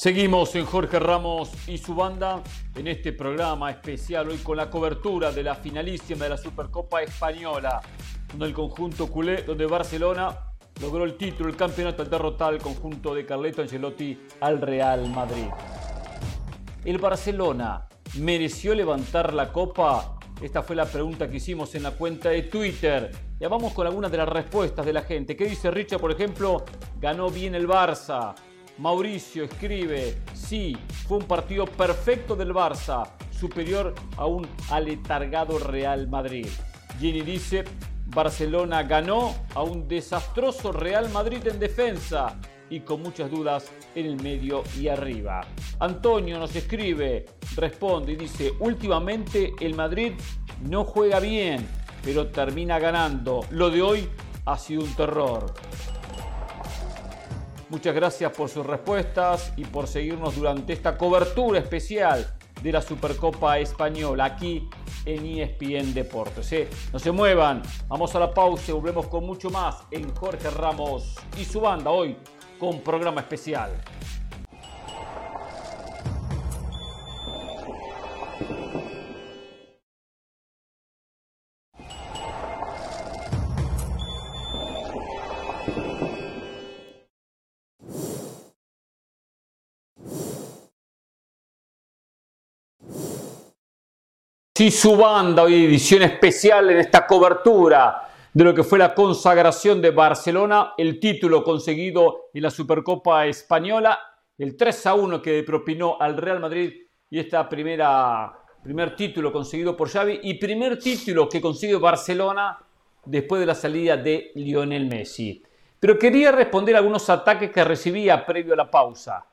Seguimos en Jorge Ramos y su banda en este programa especial hoy con la cobertura de la finalísima de la Supercopa Española, donde el conjunto culé, donde Barcelona logró el título, el campeonato al derrotar al conjunto de Carleto Ancelotti al Real Madrid. ¿El Barcelona mereció levantar la copa? Esta fue la pregunta que hicimos en la cuenta de Twitter. Ya vamos con algunas de las respuestas de la gente. ¿Qué dice Richard, por ejemplo? Ganó bien el Barça. Mauricio escribe, sí, fue un partido perfecto del Barça, superior a un aletargado Real Madrid. Jenny dice, Barcelona ganó a un desastroso Real Madrid en defensa. y con muchas dudas en el medio y arriba. Antonio nos escribe, responde y dice, últimamente el Madrid no juega bien, pero termina ganando. Lo de hoy ha sido un terror. Muchas gracias por sus respuestas y por seguirnos durante esta cobertura especial de la Supercopa Española aquí en ESPN Deportes. ¿eh? No se muevan, vamos a la pausa y volvemos con mucho más en Jorge Ramos y su banda hoy con programa especial. Y su banda, hoy edición especial en esta cobertura de lo que fue la consagración de Barcelona, el título conseguido en la Supercopa Española, el 3 a 1 que propinó al Real Madrid y esta primera primer título conseguido por Xavi y primer título que consigue Barcelona después de la salida de Lionel Messi. Pero quería responder a algunos ataques que recibía previo a la pausa.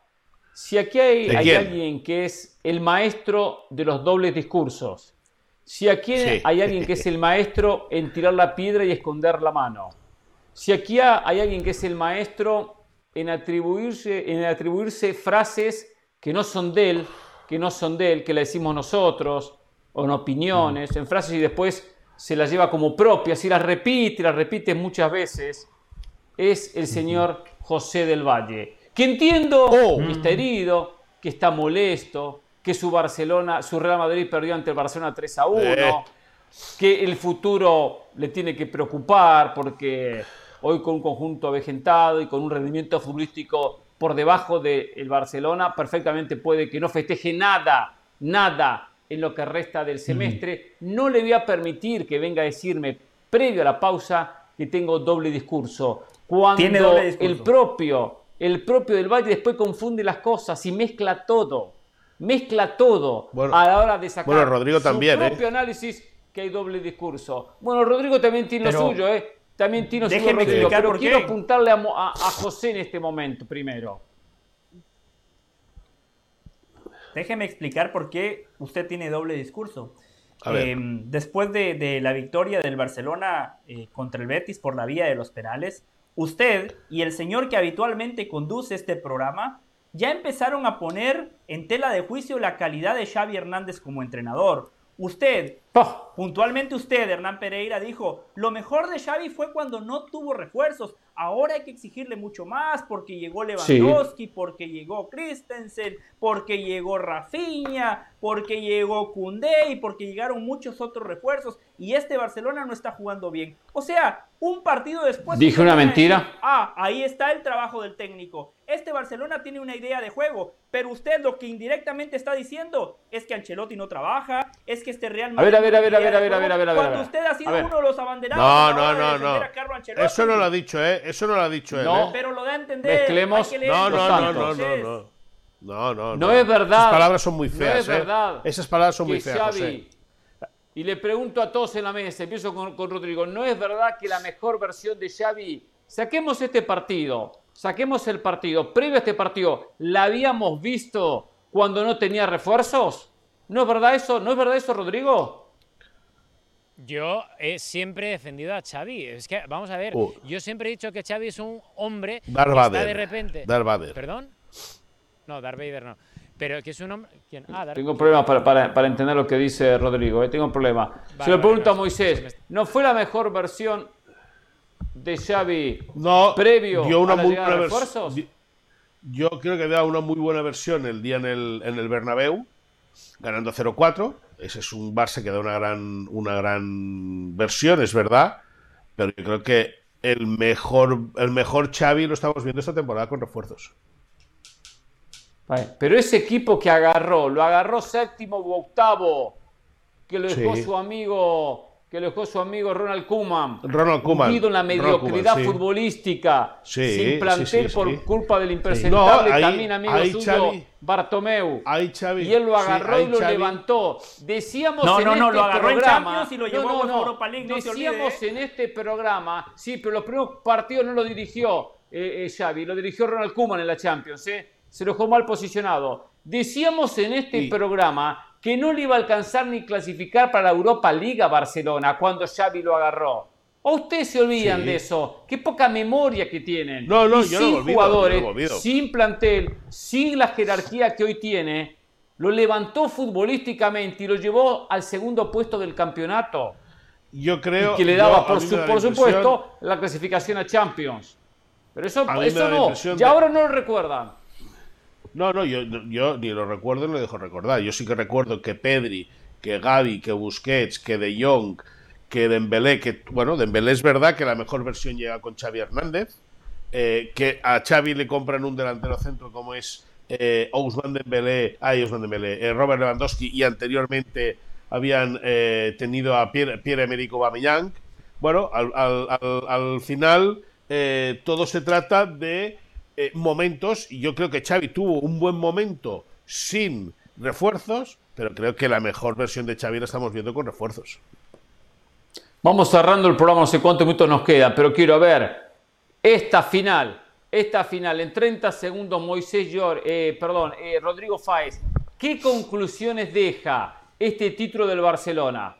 Si aquí hay, hay alguien que es el maestro de los dobles discursos, si aquí hay alguien que es el maestro en tirar la piedra y esconder la mano. Si aquí hay alguien que es el maestro en atribuirse, en atribuirse frases que no son de él, que no son de él, que le decimos nosotros, o en opiniones, en frases y después se las lleva como propias y las repite, las repite muchas veces, es el señor José del Valle. Que entiendo oh. que está herido, que está molesto, que su Barcelona, su Real Madrid perdió ante el Barcelona 3 a 1, eh. que el futuro le tiene que preocupar porque hoy con un conjunto avejentado y con un rendimiento futbolístico por debajo del Barcelona, perfectamente puede que no festeje nada, nada en lo que resta del semestre. No le voy a permitir que venga a decirme previo a la pausa que tengo doble discurso. Cuando el propio, el propio del Valle después confunde las cosas y mezcla todo mezcla todo a la hora de sacar
bueno, Rodrigo también,
su propio
¿eh?
análisis que hay doble discurso. Bueno, Rodrigo también tiene lo suyo, ¿eh? También tiene lo suyo, Rodrigo, pero quiero apuntarle a, José en este momento primero.
Déjeme explicar por qué usted tiene doble discurso. Em, después de, la victoria del Barcelona eh, contra el Betis por la vía de los penales, usted y el señor que habitualmente conduce este programa ya empezaron a poner en tela de juicio la calidad de Xavi Hernández como entrenador. Usted, oh. puntualmente usted, Hernán Pereira, dijo, lo mejor de Xavi fue cuando no tuvo refuerzos. Ahora hay que exigirle mucho más porque llegó Lewandowski, porque llegó Christensen, porque llegó Rafinha, porque llegó Koundé y porque llegaron muchos otros refuerzos. Y este Barcelona no está jugando bien. O sea, un partido después...
Dije una mentira.
ah, ahí está el trabajo del técnico. Este Barcelona tiene una idea de juego, pero usted lo que indirectamente está diciendo es que Ancelotti no trabaja, es que este Real
Madrid... A ver, a ver, a ver, a ver, a ver, a ver, a ver.
Cuando usted ha sido uno de los abanderados...
No, no, no, no. Eso no lo ha dicho, ¿eh? Eso no lo ha dicho él. No,
¿eh? pero lo da a entender.
No, no, no, no, no, no. No, no,
no. es verdad.
Esas palabras son muy feas. No es ¿eh? verdad. Esas palabras son muy feas. José.
Y le pregunto a todos en la mesa, empiezo con, con Rodrigo, ¿no es verdad que la mejor versión de Xavi, saquemos este partido, saquemos el partido, previo a este partido, ¿la habíamos visto cuando no tenía refuerzos? ¿No es verdad eso? ¿No es verdad eso, Rodrigo?
Yo he siempre defendido a Xavi. Es que, vamos a ver, uh. yo siempre he dicho que Xavi es un hombre que está de repente...
Darth
¿Perdón? No, Darth Vader no. Pero que es un hombre... ¿Quién? Ah,
Tengo problemas para, para, entender lo que dice Rodrigo. ¿eh? Tengo un problema. Se lo pregunto a Moisés. ¿No fue la mejor versión de Xavi
no,
previo
dio una
a la
muy
llegada de refuerzos?
Yo creo que dio una muy buena versión el día en el, en el Bernabéu, ganando 0-4 ese es un Barça que da una gran, una gran versión, es verdad, pero yo creo que el mejor, el mejor Xavi lo estamos viendo esta temporada con refuerzos.
Pero ese equipo que agarró, lo agarró séptimo u octavo, que lo dejó su amigo que lo dejó su amigo Ronald Koeman.
Ronald Koeman.
en la mediocridad futbolística, sin plantel por culpa del impresentable también amigo suyo, Bartomeu. y él lo agarró y lo levantó. Decíamos
no,
en
no,
este
no, lo agarró
programa,
en y lo llevó
no, no, Decíamos en este programa, sí, pero los primeros partidos no lo dirigió. eh, eh, Xavi, lo dirigió Ronald Koeman en la Champions, ¿eh? Se lo dejó mal posicionado. Decíamos en este programa que no le iba a alcanzar ni clasificar para la Europa Liga Barcelona cuando Xavi lo agarró. ¿O ustedes se olvidan de eso? Qué poca memoria que tienen.
No, no,
y
yo
sin
no me olvido,
jugadores,
no me olvido.
sin plantel, sin la jerarquía que hoy tiene, lo levantó futbolísticamente y lo llevó al segundo puesto del campeonato.
Yo creo
y que le daba, por, su-
la
supuesto, la clasificación a Champions. Pero eso, eso no. Y ahora no lo recuerdan.
No, no, yo, ni lo recuerdo ni lo dejo recordar. Yo sí que recuerdo que Pedri, que Gavi, que Busquets, que De Jong, que Dembélé, que bueno, Dembélé es verdad que la mejor versión llega con Xavi Hernández, eh, que a Xavi le compran un delantero centro como es eh, Ousmane Dembélé, ay, Ousmane Dembélé, eh, Robert Lewandowski y anteriormente habían eh, tenido a Pierre, Pierre-Emerick Aubameyang. Bueno, al, al- al- al final todo se trata de eh, momentos y yo creo que Xavi tuvo un buen momento sin refuerzos, pero creo que la mejor versión de Xavi la estamos viendo con refuerzos.
Vamos cerrando el programa, no sé cuántos minutos nos quedan, pero quiero ver esta final, esta final, en 30 segundos, Moisés Llor, eh, perdón, eh, Rodrigo Fáez, ¿qué conclusiones deja este título del Barcelona?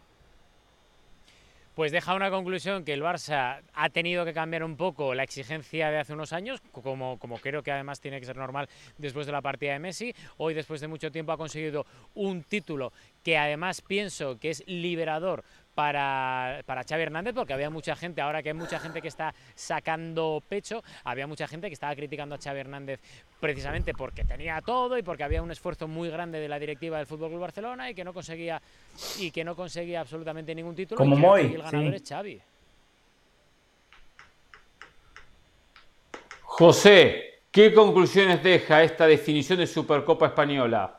Pues deja una conclusión que el Barça ha tenido que cambiar un poco la exigencia de hace unos años, como, como creo que además tiene que ser normal después de la partida de Messi. Hoy, después de mucho tiempo, ha conseguido un título que además pienso que es liberador para, para Xavi Hernández, porque había mucha gente, ahora que hay mucha gente que está sacando pecho, había mucha gente que estaba criticando a Xavi Hernández precisamente porque tenía todo y porque había un esfuerzo muy grande de la directiva del Fútbol Club Barcelona y que no conseguía y que no conseguía absolutamente ningún título.
Como
y
Moy,
el ganador
sí.
es Xavi.
José, ¿qué conclusiones deja esta definición de Supercopa Española?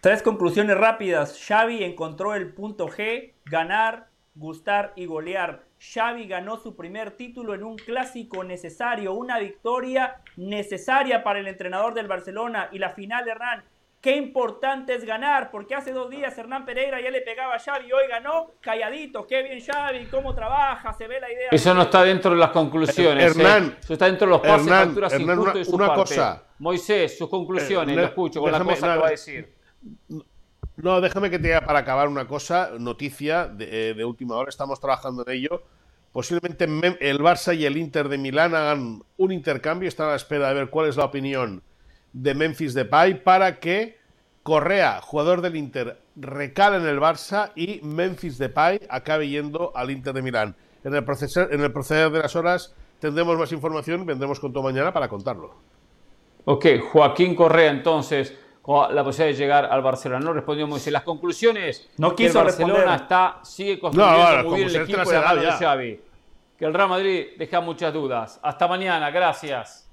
Tres conclusiones rápidas. Xavi encontró el punto G, ganar, gustar y golear. Xavi ganó su primer título en un clásico necesario, una victoria necesaria para el entrenador del Barcelona y la final de Hernán. Qué importante es ganar, porque hace dos días Hernán Pereira ya le pegaba a Xavi, hoy ganó calladito. Qué bien Xavi, cómo trabaja, se ve la idea.
Eso no está dentro de las conclusiones.
Hernán,
¿eh? Eso está dentro de los pases
Hernán,
facturas
Hernán,
injustos
una-
de su
una
parte.
cosa.
Moisés, sus conclusiones,
Eh,
lo escucho con la cosa
no,
que va a decir.
No, déjame que te diga para acabar una cosa, noticia de, eh, última hora, estamos trabajando en ello. Posiblemente el Barça y el Inter de Milán hagan un intercambio, están a la espera de ver cuál es la opinión de Memphis Depay para que Correa, jugador del Inter, recale en el Barça y Memphis Depay acabe yendo al Inter de Milán. En el, proceder, en el proceder de las horas tendremos más información, vendremos con todo mañana para contarlo.
Ok, Joaquín Correa, entonces, con la posibilidad de llegar al Barcelona. No respondió Moisés. Las conclusiones.
No
que el
quiso
Barcelona
responder.
está, sigue construyendo
No, bueno,
muy bien el equipo de la mano de. Xavi. Que el Real Madrid deja muchas dudas. Hasta mañana, gracias.